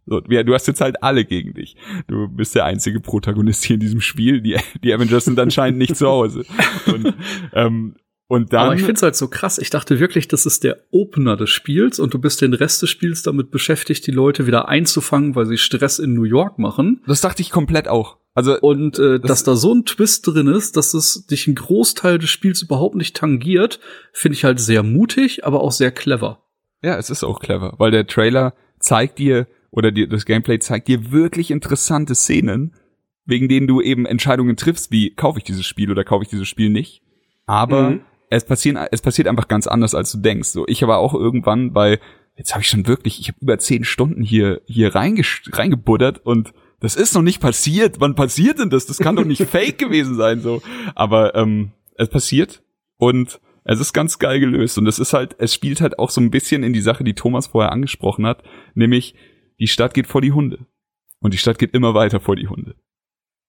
So, du hast jetzt halt alle gegen dich. Du bist der einzige Protagonist hier in diesem Spiel. Die, die Avengers sind anscheinend nicht zu Hause. Und, ähm, und dann, Aber ich find's halt so krass. Ich dachte wirklich, das ist der Opener des Spiels und du bist den Rest des Spiels damit beschäftigt, die Leute wieder einzufangen, weil sie Stress in New York machen. Das dachte ich komplett auch. Also und äh, das dass da so ein Twist drin ist, dass es dich einen Großteil des Spiels überhaupt nicht tangiert, finde ich halt sehr mutig, aber auch sehr clever. Ja, es ist auch clever, weil der Trailer zeigt dir oder dir, das Gameplay zeigt dir wirklich interessante Szenen, wegen denen du eben Entscheidungen triffst, wie kaufe ich dieses Spiel oder kaufe ich dieses Spiel nicht. Aber mhm es passiert, es passiert einfach ganz anders, als du denkst. So, ich aber auch irgendwann bei, jetzt habe ich schon wirklich, ich habe über zehn Stunden hier hier reingebuddert und das ist noch nicht passiert. Wann passiert denn das? Das kann doch nicht fake gewesen sein. So, aber ähm, es passiert und es ist ganz geil gelöst und es ist halt, es spielt halt auch so ein bisschen in die Sache, die Thomas vorher angesprochen hat, nämlich die Stadt geht vor die Hunde und die Stadt geht immer weiter vor die Hunde.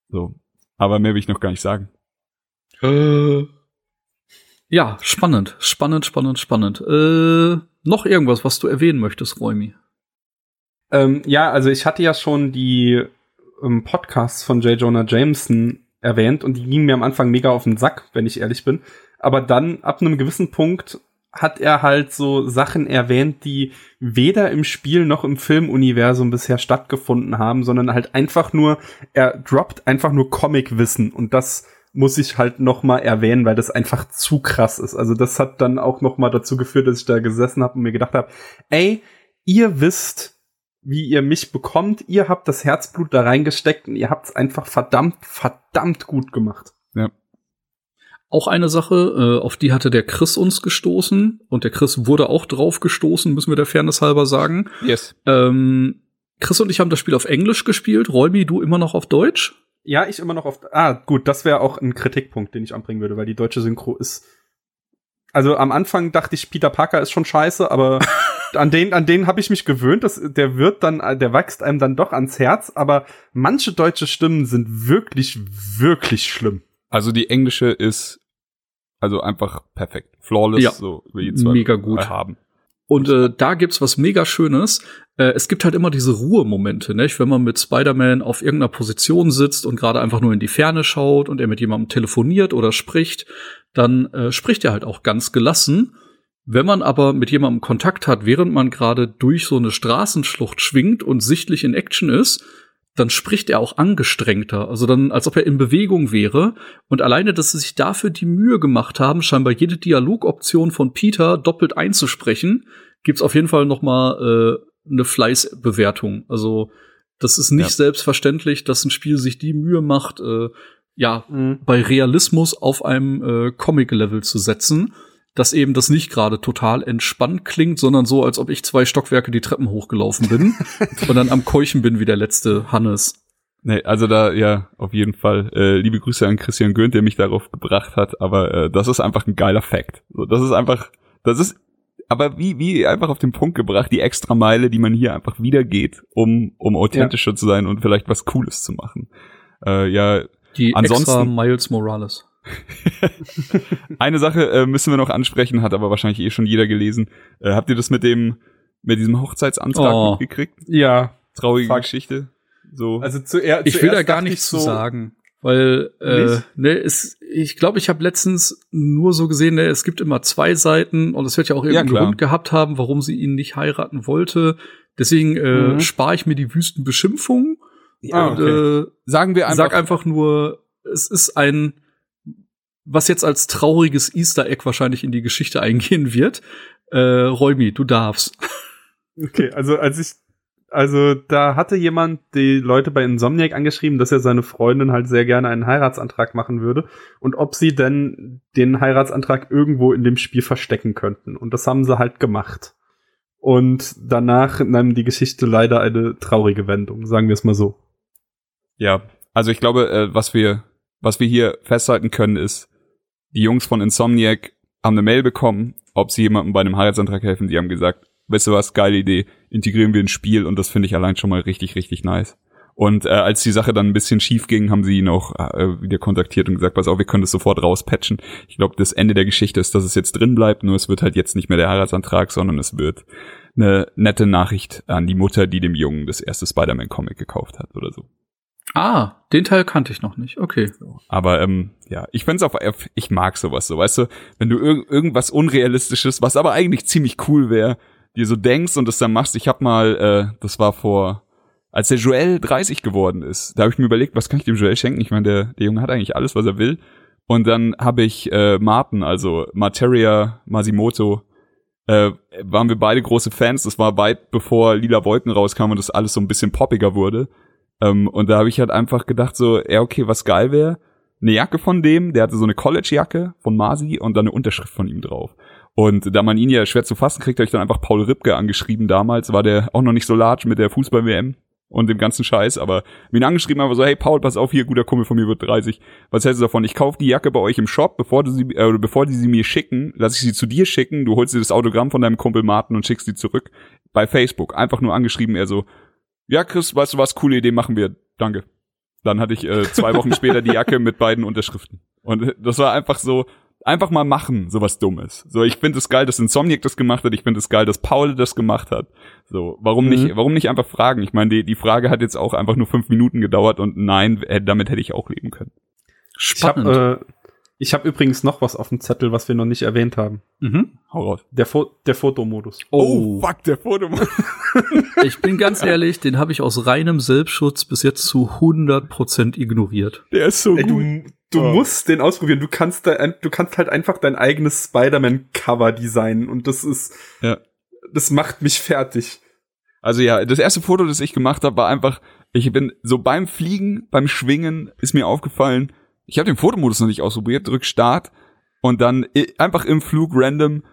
So, aber mehr will ich noch gar nicht sagen. Äh. Ja, spannend, spannend, spannend, spannend. Äh, noch irgendwas, was du erwähnen möchtest, Räumi? Ähm, ja, also ich hatte ja schon die ähm, Podcasts von J. Jonah Jameson erwähnt und die gingen mir am Anfang mega auf den Sack, wenn ich ehrlich bin. Aber dann ab einem gewissen Punkt hat er halt so Sachen erwähnt, die weder im Spiel noch im Filmuniversum bisher stattgefunden haben, sondern halt einfach nur, er droppt einfach nur Comic-Wissen und das muss ich halt noch mal erwähnen, weil das einfach zu krass ist. Also das hat dann auch noch mal dazu geführt, dass ich da gesessen habe und mir gedacht habe, ey, ihr wisst, wie ihr mich bekommt, ihr habt das Herzblut da reingesteckt und ihr habt es einfach verdammt, verdammt gut gemacht. Ja. Auch eine Sache, äh, auf die hatte der Chris uns gestoßen und der Chris wurde auch drauf gestoßen, müssen wir der Fairness halber sagen. Yes. Ähm, Chris und ich haben das Spiel auf Englisch gespielt. Räumi, du immer noch auf Deutsch? Ja, ich immer noch auf. Ah, gut, das wäre auch ein Kritikpunkt, den ich anbringen würde, weil die deutsche Synchro ist. Also am Anfang dachte ich, Peter Parker ist schon scheiße, aber an den, an den habe ich mich gewöhnt. dass der wird dann, der wächst einem dann doch ans Herz. Aber manche deutsche Stimmen sind wirklich, wirklich schlimm. Also die englische ist also einfach perfekt. Flawless, Ja. so wie zwei Mega gut. haben. Und äh, da gibt's was mega Schönes. Äh, es gibt halt immer diese Ruhemomente, nicht? Wenn man mit Spider-Man auf irgendeiner Position sitzt und gerade einfach nur in die Ferne schaut und er mit jemandem telefoniert oder spricht, dann äh, spricht er halt auch ganz gelassen. Wenn man aber mit jemandem Kontakt hat, während man gerade durch so eine Straßenschlucht schwingt und sichtlich in Action ist, dann spricht er auch angestrengter, also dann, als ob er in Bewegung wäre. Und alleine, dass sie sich dafür die Mühe gemacht haben, scheinbar jede Dialogoption von Peter doppelt einzusprechen, gibt's auf jeden Fall noch mal äh, eine Fleißbewertung. Also das ist nicht Ja. selbstverständlich, dass ein Spiel sich die Mühe macht, äh, ja, bei Realismus auf einem äh, Comic-Level zu setzen, dass eben das nicht gerade total entspannt klingt, sondern so, als ob ich zwei Stockwerke die Treppen hochgelaufen bin und dann am Keuchen bin wie der letzte Hannes. Nee, also da, ja, auf jeden Fall. Äh, liebe Grüße an Christian Gönnt, der mich darauf gebracht hat, aber äh, das ist einfach ein geiler Fact. So, das ist einfach, das ist, aber wie, wie einfach auf den Punkt gebracht, die extra Meile, die man hier einfach wieder geht, um, um authentischer zu sein und vielleicht was Cooles zu machen. Äh, ja, Die Ansonsten- extra Miles Morales. eine Sache äh, müssen wir noch ansprechen, hat aber wahrscheinlich eh schon jeder gelesen. Äh, habt ihr das mit dem, mit diesem Hochzeitsantrag Oh. mitgekriegt? Ja. Traurige Fuck. Geschichte. So. Also zuerst. Ich will da gar nichts ich zu so, sagen. Weil, äh, Nicht? ne, es, ich glaube, ich habe letztens nur so gesehen, ne, es gibt immer zwei Seiten und es wird ja auch Ja, irgendeinen klar. Grund gehabt haben, warum sie ihn nicht heiraten wollte. Deswegen äh, Mhm. spare ich mir die wüsten Beschimpfungen Ah, und okay. äh, Sagen wir einfach, sag einfach nur, es ist ein, was jetzt als trauriges Easter Egg wahrscheinlich in die Geschichte eingehen wird. Äh, Räumi, du darfst. Okay, also als ich, also da hatte jemand die Leute bei Insomniac angeschrieben, dass er seine Freundin halt sehr gerne einen Heiratsantrag machen würde und ob sie denn den Heiratsantrag irgendwo in dem Spiel verstecken könnten. Und das haben sie halt gemacht. Und danach nahm die Geschichte leider eine traurige Wendung, sagen wir es mal so. Ja, also ich glaube, äh, was wir, was wir hier festhalten können, ist, die Jungs von Insomniac haben eine Mail bekommen, ob sie jemandem bei einem Heiratsantrag helfen. Die haben gesagt, weißt du was, geile Idee, integrieren wir ins Spiel und das finde ich allein schon mal richtig, richtig nice. Und äh, als die Sache dann ein bisschen schief ging, haben sie ihn auch äh, wieder kontaktiert und gesagt, pass auf, wir können das sofort rauspatchen. Ich glaube, das Ende der Geschichte ist, dass es jetzt drin bleibt, nur es wird halt jetzt nicht mehr der Heiratsantrag, sondern es wird eine nette Nachricht an die Mutter, die dem Jungen das erste Spider-Man-Comic gekauft hat oder so. Ah, den Teil kannte ich noch nicht. Okay. Aber ähm, ja, ich find's auf, ich mag sowas so, weißt du, wenn du irg irgendwas Unrealistisches, was aber eigentlich ziemlich cool wäre, dir so denkst und das dann machst. Ich hab mal, äh, das war vor, als der Joel 30 geworden ist, da habe ich mir überlegt, was kann ich dem Joel schenken? Ich meine, der, der Junge hat eigentlich alles, was er will. Und dann habe ich äh, Martin, also Materia Masimoto, äh, waren wir beide große Fans. Das war weit bevor Lila Wolken rauskam und das alles so ein bisschen poppiger wurde. Ähm, und da habe ich halt einfach gedacht so, ja okay, was geil wäre, eine Jacke von dem, der hatte so eine College-Jacke von Masi und dann eine Unterschrift von ihm drauf. Und da man ihn ja schwer zu fassen kriegt, habe ich dann einfach Paul Ripke angeschrieben. Damals war der auch noch nicht so large mit der Fußball-WM und dem ganzen Scheiß, aber mir angeschrieben, aber so, hey Paul, pass auf, hier, guter Kumpel von mir wird 30. Was hältst du davon? Ich kaufe die Jacke bei euch im Shop, bevor du sie, äh, bevor die sie mir schicken, lass ich sie zu dir schicken, du holst dir das Autogramm von deinem Kumpel Martin und schickst sie zurück. Bei Facebook. Einfach nur angeschrieben, er so, ja, Chris, weißt du was, coole Idee, machen wir. Danke. Dann hatte ich äh, zwei Wochen später die Jacke mit beiden Unterschriften. Und äh, das war einfach so, einfach mal machen, sowas Dummes. So, ich finde es geil, dass Insomniac das gemacht hat. Ich finde es geil, dass Paul das gemacht hat. So, warum Mhm. nicht, warum nicht einfach fragen? Ich meine, die, die Frage hat jetzt auch einfach nur fünf Minuten gedauert und nein, äh, damit hätte ich auch leben können. Ich Spannend. habe äh, ich hab übrigens noch was auf dem Zettel, was wir noch nicht erwähnt haben. mhm. Hau raus. Der, Fo der Fotomodus. Oh, fuck, der Foto. ich bin ganz ehrlich, den habe ich aus reinem Selbstschutz bis jetzt zu 100% ignoriert. Der ist so Ey, gut. du du Oh. musst den ausprobieren. Du kannst da, du kannst halt einfach dein eigenes Spider-Man-Cover designen und das ist, Ja. das macht mich fertig. Also ja, das erste Foto, das ich gemacht habe, war einfach, ich bin so beim Fliegen, beim Schwingen ist mir aufgefallen, ich habe den Fotomodus noch nicht ausprobiert, drück Start und dann einfach im Flug random,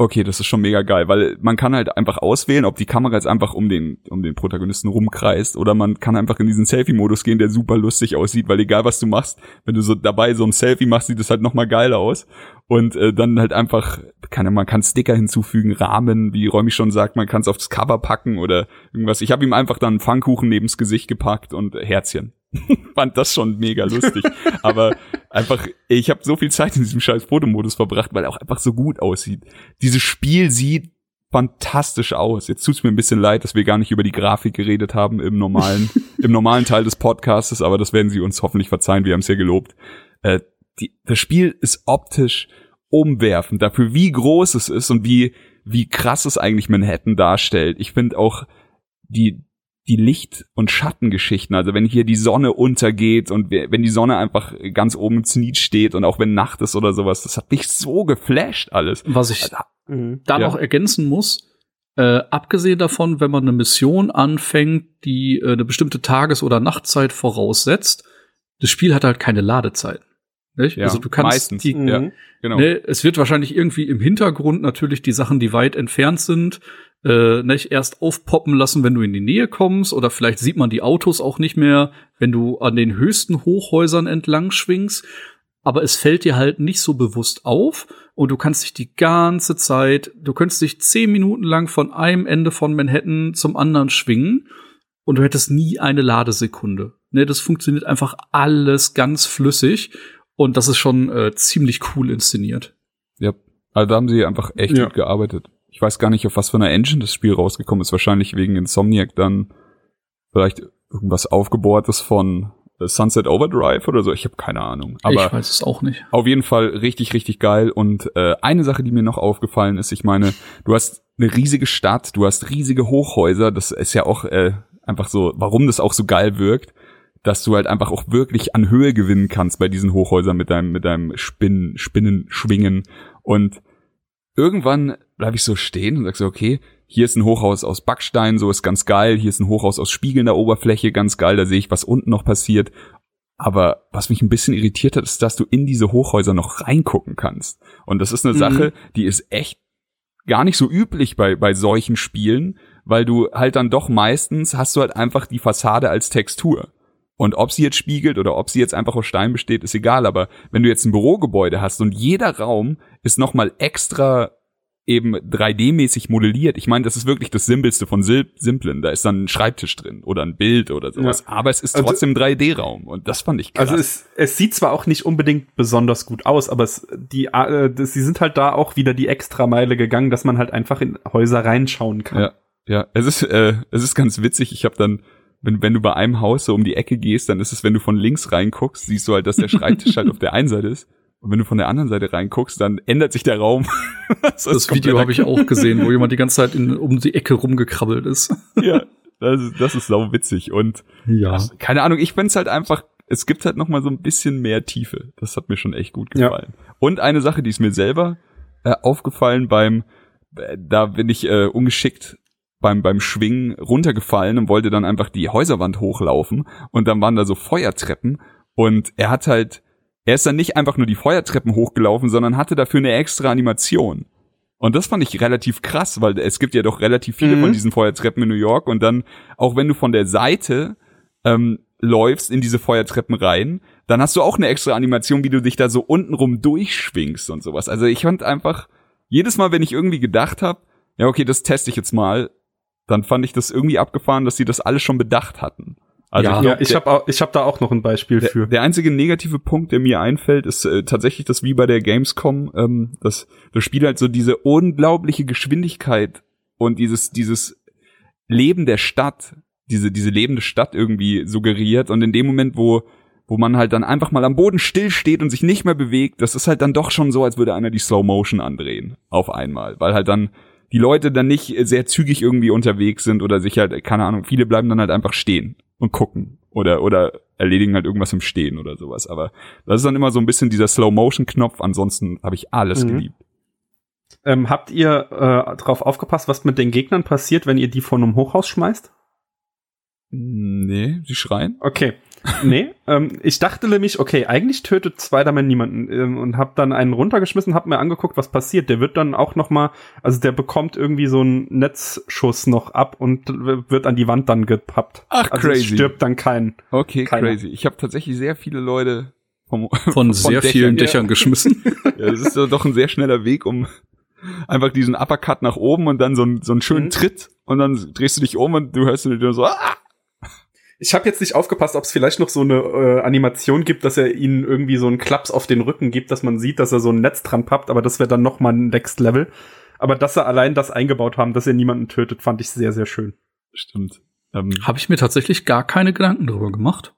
okay, das ist schon mega geil, weil man kann halt einfach auswählen, ob die Kamera jetzt einfach um den, um den Protagonisten rumkreist oder man kann einfach in diesen Selfie-Modus gehen, der super lustig aussieht, weil egal was du machst, wenn du so dabei so ein Selfie machst, sieht es halt nochmal geil aus und äh, dann halt einfach, kann, man kann Sticker hinzufügen, Rahmen, wie Räumi schon sagt, man kann es aufs Cover packen oder irgendwas. Ich habe ihm einfach dann Pfannkuchen neben's Gesicht gepackt und Herzchen. fand das schon mega lustig. Aber einfach, ich habe so viel Zeit in diesem scheiß Fotomodus verbracht, weil er auch einfach so gut aussieht. Dieses Spiel sieht fantastisch aus. Jetzt tut's mir ein bisschen leid, dass wir gar nicht über die Grafik geredet haben im normalen, im normalen Teil des Podcastes, aber das werden Sie uns hoffentlich verzeihen. Wir haben es ja gelobt. Äh, die, das Spiel ist optisch umwerfend dafür, wie groß es ist und wie wie krass es eigentlich Manhattan darstellt. Ich finde auch die die Licht- und Schattengeschichten, also wenn hier die Sonne untergeht und wenn die Sonne einfach ganz oben im Zenit steht und auch wenn Nacht ist oder sowas, das hat mich so geflasht alles. Was ich Also, Mhm. da Ja. noch ergänzen muss, äh, abgesehen davon, wenn man eine Mission anfängt, die äh, eine bestimmte Tages- oder Nachtzeit voraussetzt, das Spiel hat halt keine Ladezeit. Nicht? Ja, also du kannst meistens. die, Ja. Mhm. Genau. ne, es wird wahrscheinlich irgendwie im Hintergrund natürlich die Sachen, die weit entfernt sind, äh, nicht erst aufpoppen lassen, wenn du in die Nähe kommst, oder vielleicht sieht man die Autos auch nicht mehr, wenn du an den höchsten Hochhäusern entlang schwingst. Aber es fällt dir halt nicht so bewusst auf und du kannst dich die ganze Zeit, du könntest dich zehn Minuten lang von einem Ende von Manhattan zum anderen schwingen und du hättest nie eine Ladesekunde. Ne, das funktioniert einfach alles ganz flüssig und das ist schon äh, ziemlich cool inszeniert. Ja. Also da haben sie einfach echt Ja. gut gearbeitet. Ich weiß gar nicht, auf was für einer Engine das Spiel rausgekommen ist. Wahrscheinlich wegen Insomniac dann vielleicht irgendwas aufgebohrtes von äh, Sunset Overdrive oder so. Ich habe keine Ahnung. Aber ich weiß es auch nicht. Auf jeden Fall richtig, richtig geil. Und äh, eine Sache, die mir noch aufgefallen ist, ich meine, du hast eine riesige Stadt, du hast riesige Hochhäuser, das ist ja auch äh, einfach so, warum das auch so geil wirkt, dass du halt einfach auch wirklich an Höhe gewinnen kannst bei diesen Hochhäusern mit deinem, mit deinem Spinnen, Spinnen, Schwingen. Und irgendwann bleib ich so stehen und sag so, okay, hier ist ein Hochhaus aus Backstein, so ist ganz geil, hier ist ein Hochhaus aus spiegelnder Oberfläche, ganz geil, da sehe ich, was unten noch passiert. Aber was mich ein bisschen irritiert hat, ist, dass du in diese Hochhäuser noch reingucken kannst. Und das ist eine Mhm. Sache, die ist echt gar nicht so üblich bei, bei solchen Spielen, weil du halt dann doch meistens hast du halt einfach die Fassade als Textur. Und ob sie jetzt spiegelt oder ob sie jetzt einfach aus Stein besteht, ist egal. Aber wenn du jetzt ein Bürogebäude hast und jeder Raum ist nochmal extra eben 3D-mäßig modelliert. Ich meine, das ist wirklich das Simpelste von Sil Simplen. Da ist dann ein Schreibtisch drin oder ein Bild oder sowas. Ja. Aber es ist Also- trotzdem 3D-Raum. Und das fand ich krass. Also es, es sieht zwar auch nicht unbedingt besonders gut aus, aber es, die, äh, das, sie sind halt da auch wieder die Extrameile gegangen, dass man halt einfach in Häuser reinschauen kann. Ja, ja. Es ist, äh, es ist ganz witzig. Ich habe dann, wenn, wenn du bei einem Haus so um die Ecke gehst, dann ist es, wenn du von links reinguckst, siehst du halt, dass der Schreibtisch halt auf der einen Seite ist. Und wenn du von der anderen Seite reinguckst, dann ändert sich der Raum. das Das Video habe ich auch gesehen, wo jemand die ganze Zeit in, um die Ecke rumgekrabbelt ist. Ja, das ist, das ist sau witzig. Und Ja. Also, keine Ahnung, ich find's halt einfach, es gibt halt noch mal so ein bisschen mehr Tiefe. Das hat mir schon echt gut Ja. gefallen. Und eine Sache, die ist mir selber äh, aufgefallen beim, äh, da bin ich äh, ungeschickt beim, beim Schwingen runtergefallen und wollte dann einfach die Häuserwand hochlaufen und dann waren da so Feuertreppen und er hat halt, er ist dann nicht einfach nur die Feuertreppen hochgelaufen, sondern hatte dafür eine extra Animation. Und das fand ich relativ krass, weil es gibt ja doch relativ viele Mhm. von diesen Feuertreppen in New York und dann, auch wenn du von der Seite ähm, läufst in diese Feuertreppen rein, dann hast du auch eine extra Animation, wie du dich da so untenrum durchschwingst und sowas. Also ich fand einfach, jedes Mal, wenn ich irgendwie gedacht habe, ja, okay, das teste ich jetzt mal, dann fand ich das irgendwie abgefahren, dass sie das alles schon bedacht hatten. Also Ja. ich Ja, glaub, ich der- habe ich hab da auch noch ein Beispiel der, für. der einzige negative Punkt, der mir einfällt, ist äh, tatsächlich das wie bei der Gamescom, ähm, dass das Spiel halt so diese unglaubliche Geschwindigkeit und dieses dieses Leben der Stadt, diese diese lebende Stadt irgendwie suggeriert und in dem Moment, wo wo man halt dann einfach mal am Boden still steht und sich nicht mehr bewegt, das ist halt dann doch schon so, als würde einer die Slow Motion andrehen auf einmal, weil halt dann die Leute dann nicht sehr zügig irgendwie unterwegs sind oder sich halt keine Ahnung, viele bleiben dann halt einfach stehen und gucken oder oder erledigen halt irgendwas im Stehen oder sowas, aber das ist dann immer so ein bisschen dieser Slow Motion Knopf, ansonsten habe ich alles Mhm. geliebt. Ähm, habt ihr äh, drauf aufgepasst, was mit den Gegnern passiert, wenn ihr die von einem Hochhaus schmeißt? Nee, sie schreien. Okay. Nee, ähm, ich dachte nämlich, okay, eigentlich tötet Spider-Man niemanden ähm, und hab dann einen runtergeschmissen, hab mir angeguckt, was passiert. Der wird dann auch noch mal, also der bekommt irgendwie so einen Netzschuss noch ab und w- wird an die Wand dann gepappt. Ach, also crazy. stirbt dann kein. Okay, Keiner. crazy. Ich habe tatsächlich sehr viele Leute vom, Von sehr vielen Dächern ja. geschmissen. Ja, das ist doch ein sehr schneller Weg, um einfach diesen Uppercut nach oben und dann so, einen so einen schönen Mhm. Tritt und dann drehst du dich um und du hörst nur so, ah! Ich habe jetzt nicht aufgepasst, ob es vielleicht noch so eine äh, Animation gibt, dass er ihnen irgendwie so einen Klaps auf den Rücken gibt, dass man sieht, dass er so ein Netz dran pappt, aber das wäre dann noch mal ein Next Level. Aber dass sie allein das eingebaut haben, dass er niemanden tötet, fand ich sehr, sehr schön. Stimmt. Ähm, Habe ich mir tatsächlich gar keine Gedanken darüber gemacht.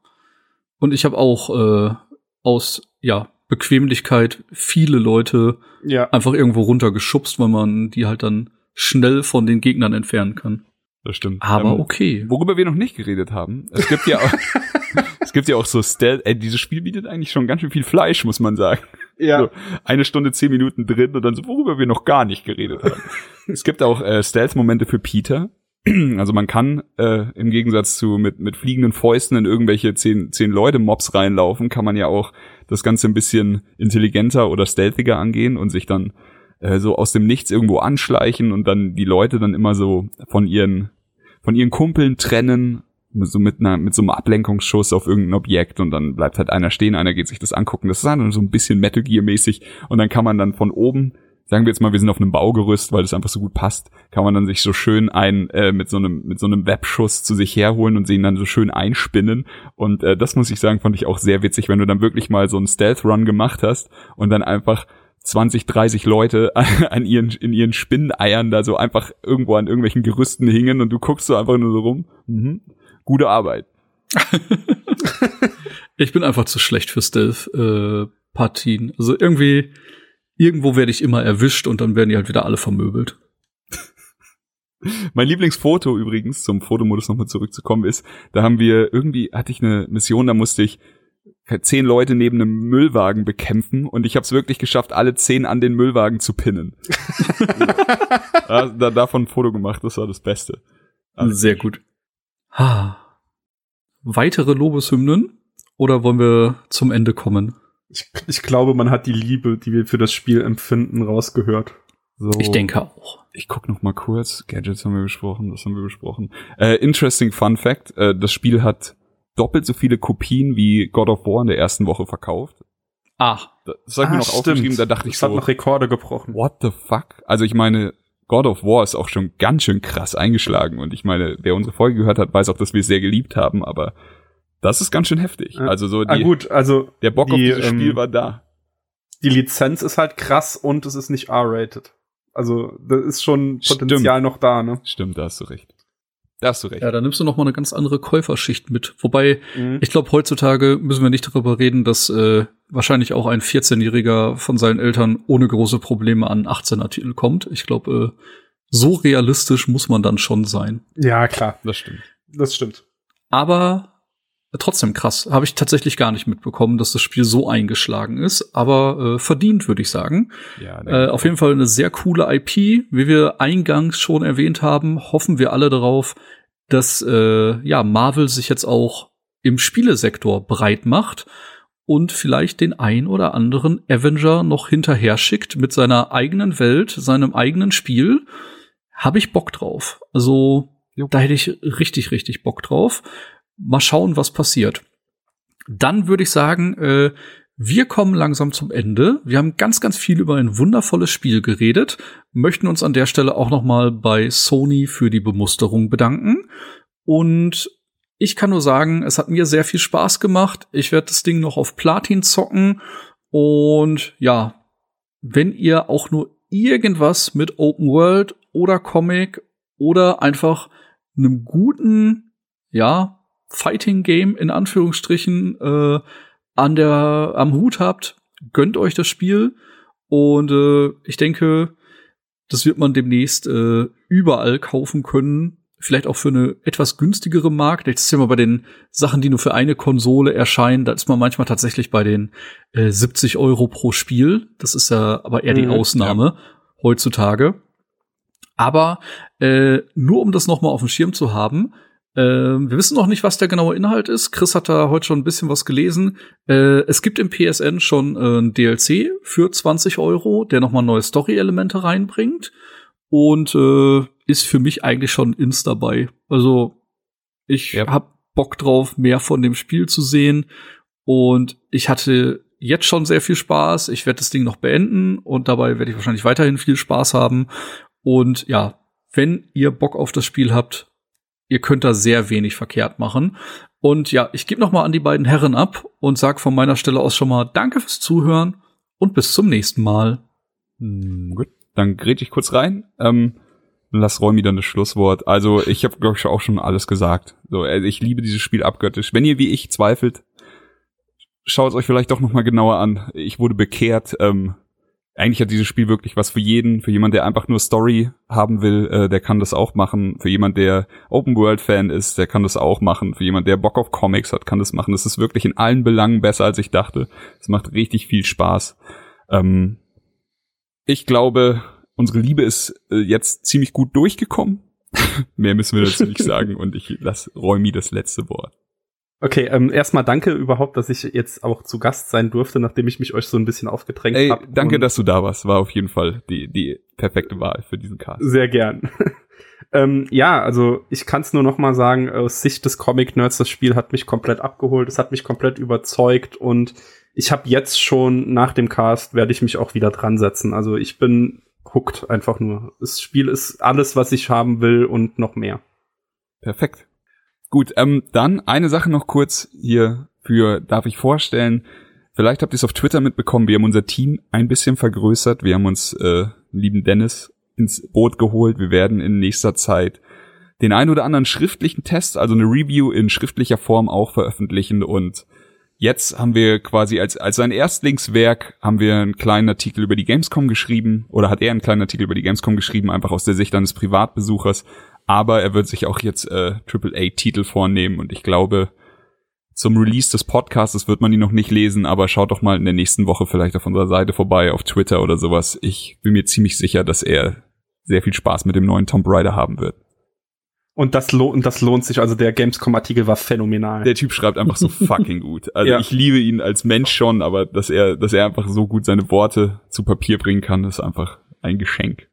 Und ich habe auch äh, aus ja Bequemlichkeit viele Leute Ja. einfach irgendwo runtergeschubst, weil man die halt dann schnell von den Gegnern entfernen kann. Das stimmt. Aber Ähm, okay. Worüber wir noch nicht geredet haben, es gibt ja auch, es gibt ja auch so Stealth, ey, dieses Spiel bietet eigentlich schon ganz schön viel Fleisch, muss man sagen. Ja. So, eine Stunde, zehn Minuten drin und dann so, worüber wir noch gar nicht geredet haben. es gibt auch äh, Stealth-Momente für Peter. Also man kann äh, im Gegensatz zu mit, mit fliegenden Fäusten in irgendwelche zehn, zehn Leute Mobs reinlaufen, kann man ja auch das Ganze ein bisschen intelligenter oder stealthiger angehen und sich dann äh, so aus dem Nichts irgendwo anschleichen und dann die Leute dann immer so von ihren von ihren Kumpeln trennen, so mit einer mit so einem Ablenkungsschuss auf irgendein Objekt und dann bleibt halt einer stehen, einer geht sich das angucken. Das ist dann so ein bisschen Metal Gear mäßig und dann kann man dann von oben sagen wir jetzt mal, wir sind auf einem Baugerüst, weil das einfach so gut passt, kann man dann sich so schön ein äh, mit so einem mit so einem Webschuss zu sich herholen und sehen dann so schön einspinnen und äh, das muss ich sagen, fand ich auch sehr witzig, wenn du dann wirklich mal so einen Stealth Run gemacht hast und dann einfach 20, 30 Leute an ihren, in ihren Spinneneiern da so einfach irgendwo an irgendwelchen Gerüsten hingen und du guckst so einfach nur so rum. Mhm. Gute Arbeit. Ich bin einfach zu schlecht für Stealth-Partien. also irgendwie, irgendwo werde ich immer erwischt und dann werden die halt wieder alle vermöbelt. Mein Lieblingsfoto übrigens, zum Fotomodus nochmal zurückzukommen, ist, da haben wir irgendwie, hatte ich eine Mission, da musste ich zehn Leute neben einem Müllwagen bekämpfen und ich habe es wirklich geschafft, alle zehn an den Müllwagen zu pinnen. da, da, davon ein Foto gemacht, das war das Beste. Also, Sehr gut. Ha. Weitere Lobeshymnen? Oder wollen wir zum Ende kommen? Ich, ich glaube, man hat die Liebe, die wir für das Spiel empfinden, rausgehört. So. Ich denke auch. Ich guck noch mal kurz. Gadgets haben wir besprochen, das haben wir besprochen. Äh, interesting Fun Fact: äh, Das Spiel hat doppelt so viele Kopien wie God of War in der ersten Woche verkauft. Ah, Das habe ich mir noch aufgeschrieben, da dachte ich das hat so, noch Rekorde gebrochen. what the fuck? Also ich meine, God of War ist auch schon ganz schön krass eingeschlagen und ich meine, wer unsere Folge gehört hat, weiß auch, dass wir es sehr geliebt haben, aber das ist ganz schön heftig. Ja. Also so Ah, die, gut, also der Bock auf die, dieses ähm, Spiel war da. die Lizenz ist halt krass und es ist nicht R-rated. Also, da ist schon Stimmt. Potenzial noch da, ne? Stimmt, da hast du recht. Da hast du recht. ja, da nimmst du noch mal eine ganz andere Käuferschicht mit. Wobei, Mhm. ich glaube, heutzutage müssen wir nicht darüber reden, dass äh, wahrscheinlich auch ein 14-Jähriger von seinen Eltern ohne große Probleme an 18er-Titel kommt. Ich glaube, äh, so realistisch muss man dann schon sein. Ja, klar. Das stimmt. Das stimmt. Aber trotzdem krass. Habe ich tatsächlich gar nicht mitbekommen, dass das Spiel so eingeschlagen ist. Aber äh, verdient, würde ich sagen. Ja, Äh, auf jeden Fall eine sehr coole IP. Wie wir eingangs schon erwähnt haben, hoffen wir alle darauf, dass äh, ja Marvel sich jetzt auch im Spielesektor breit macht und vielleicht den ein oder anderen Avenger noch hinterher schickt mit seiner eigenen Welt, seinem eigenen Spiel. Habe ich Bock drauf. Also Jo. da hätte ich richtig, richtig Bock drauf. Mal schauen, was passiert. Dann würde ich sagen, äh, wir kommen langsam zum Ende. Wir haben ganz, ganz viel über ein wundervolles Spiel geredet, möchten uns an der Stelle auch noch mal bei Sony für die Bemusterung bedanken. Und ich kann nur sagen, es hat mir sehr viel Spaß gemacht. Ich werde das Ding noch auf Platin zocken. Und ja, wenn ihr auch nur irgendwas mit Open World oder Comic oder einfach einem guten, ja, Fighting Game in Anführungsstrichen äh, an der am Hut habt, gönnt euch das Spiel und äh, ich denke, das wird man demnächst äh, überall kaufen können. Vielleicht auch für eine etwas günstigere Mark. Das ist ja mal bei den Sachen, die nur für eine Konsole erscheinen, da ist man manchmal tatsächlich bei den äh, 70 Euro pro Spiel. Das ist ja aber eher die Mhm, Ausnahme heutzutage. Aber äh, nur um das noch mal auf dem Schirm zu haben, ähm, wir wissen noch nicht, was der genaue Inhalt ist. Chris hat da heute schon ein bisschen was gelesen. Äh, es gibt im PSN schon äh, ein DLC für 20 Euro, der nochmal neue Story-Elemente reinbringt. Und äh, ist für mich eigentlich schon ins dabei. Also ich Ja. hab Bock drauf, mehr von dem Spiel zu sehen. Und ich hatte jetzt schon sehr viel Spaß. Ich werde das Ding noch beenden und dabei werde ich wahrscheinlich weiterhin viel Spaß haben. Und ja, wenn ihr Bock auf das Spiel habt, ihr könnt da sehr wenig verkehrt machen. Und ja, ich gebe noch mal an die beiden Herren ab und sag von meiner Stelle aus schon mal Danke fürs Zuhören und bis zum nächsten Mal. Hm, gut, dann grätsch ich kurz rein. Ähm, lass Räumi dann das Schlusswort. Also ich habe glaube ich auch schon alles gesagt. So, also ich liebe dieses Spiel abgöttisch. Wenn ihr wie ich zweifelt, schaut es euch vielleicht doch noch mal genauer an. Ich wurde bekehrt. Ähm, eigentlich hat dieses Spiel wirklich was für jeden, für jemand, der einfach nur Story haben will, äh, der kann das auch machen. Für jemand, der Open World Fan ist, der kann das auch machen. Für jemand, der Bock auf Comics hat, kann das machen. Das ist wirklich in allen Belangen besser, als ich dachte. Es macht richtig viel Spaß. Ähm, ich glaube, unsere Liebe ist äh, jetzt ziemlich gut durchgekommen. Mehr müssen wir dazu nicht sagen und ich lasse Räumi das letzte Wort. Okay, ähm, erstmal danke überhaupt, dass ich jetzt auch zu Gast sein durfte, nachdem ich mich euch so ein bisschen aufgedrängt habe. Danke, dass du da warst. War auf jeden Fall die, die perfekte Wahl für diesen Cast. Sehr gern. ähm, ja, also ich kann es nur noch mal sagen, aus Sicht des Comic-Nerds, das Spiel hat mich komplett abgeholt, es hat mich komplett überzeugt und ich habe jetzt schon nach dem Cast, werde ich mich auch wieder dran setzen. Also ich bin hooked einfach nur. Das Spiel ist alles, was ich haben will und noch mehr. Perfekt. Gut, ähm, dann eine Sache noch kurz hier für, darf ich vorstellen, vielleicht habt ihr es auf Twitter mitbekommen, wir haben unser Team ein bisschen vergrößert, wir haben uns äh, lieben Dennis ins Boot geholt, wir werden in nächster Zeit den ein oder anderen schriftlichen Test, also eine Review in schriftlicher Form auch veröffentlichen. Und jetzt haben wir quasi als, als sein Erstlingswerk haben wir einen kleinen Artikel über die Gamescom geschrieben oder hat er einen kleinen Artikel über die Gamescom geschrieben, einfach aus der Sicht eines Privatbesuchers, aber er wird sich auch jetzt äh, AAA-Titel vornehmen und ich glaube, zum Release des Podcasts wird man ihn noch nicht lesen, aber schaut doch mal in der nächsten Woche vielleicht auf unserer Seite vorbei, auf Twitter oder sowas. Ich bin mir ziemlich sicher, dass er sehr viel Spaß mit dem neuen Tomb Raider haben wird. Und das, lohnt, das lohnt sich, also der Gamescom-Artikel war phänomenal. Der Typ schreibt einfach so fucking gut. Also ja. ich liebe ihn als Mensch schon, aber dass er, dass er einfach so gut seine Worte zu Papier bringen kann, ist einfach ein Geschenk.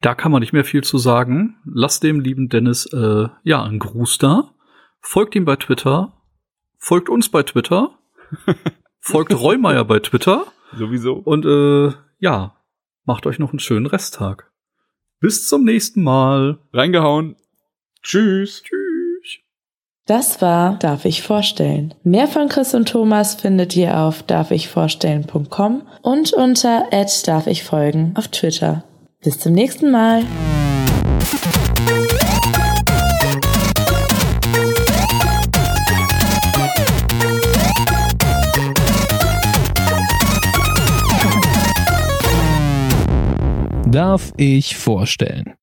Da kann man nicht mehr viel zu sagen. Lasst dem lieben Dennis äh, ja einen Gruß da. Folgt ihm bei Twitter. Folgt uns bei Twitter. folgt Reumeier bei Twitter. Sowieso. Und äh, ja, macht euch noch einen schönen Resttag. Bis zum nächsten Mal. Reingehauen. Tschüss. Tschüss. Das war Darf ich vorstellen. Mehr von Chris und Thomas findet ihr auf darfichvorstellen.com und unter darf ich folgen auf Twitter. Bis zum nächsten Mal. Darf ich vorstellen?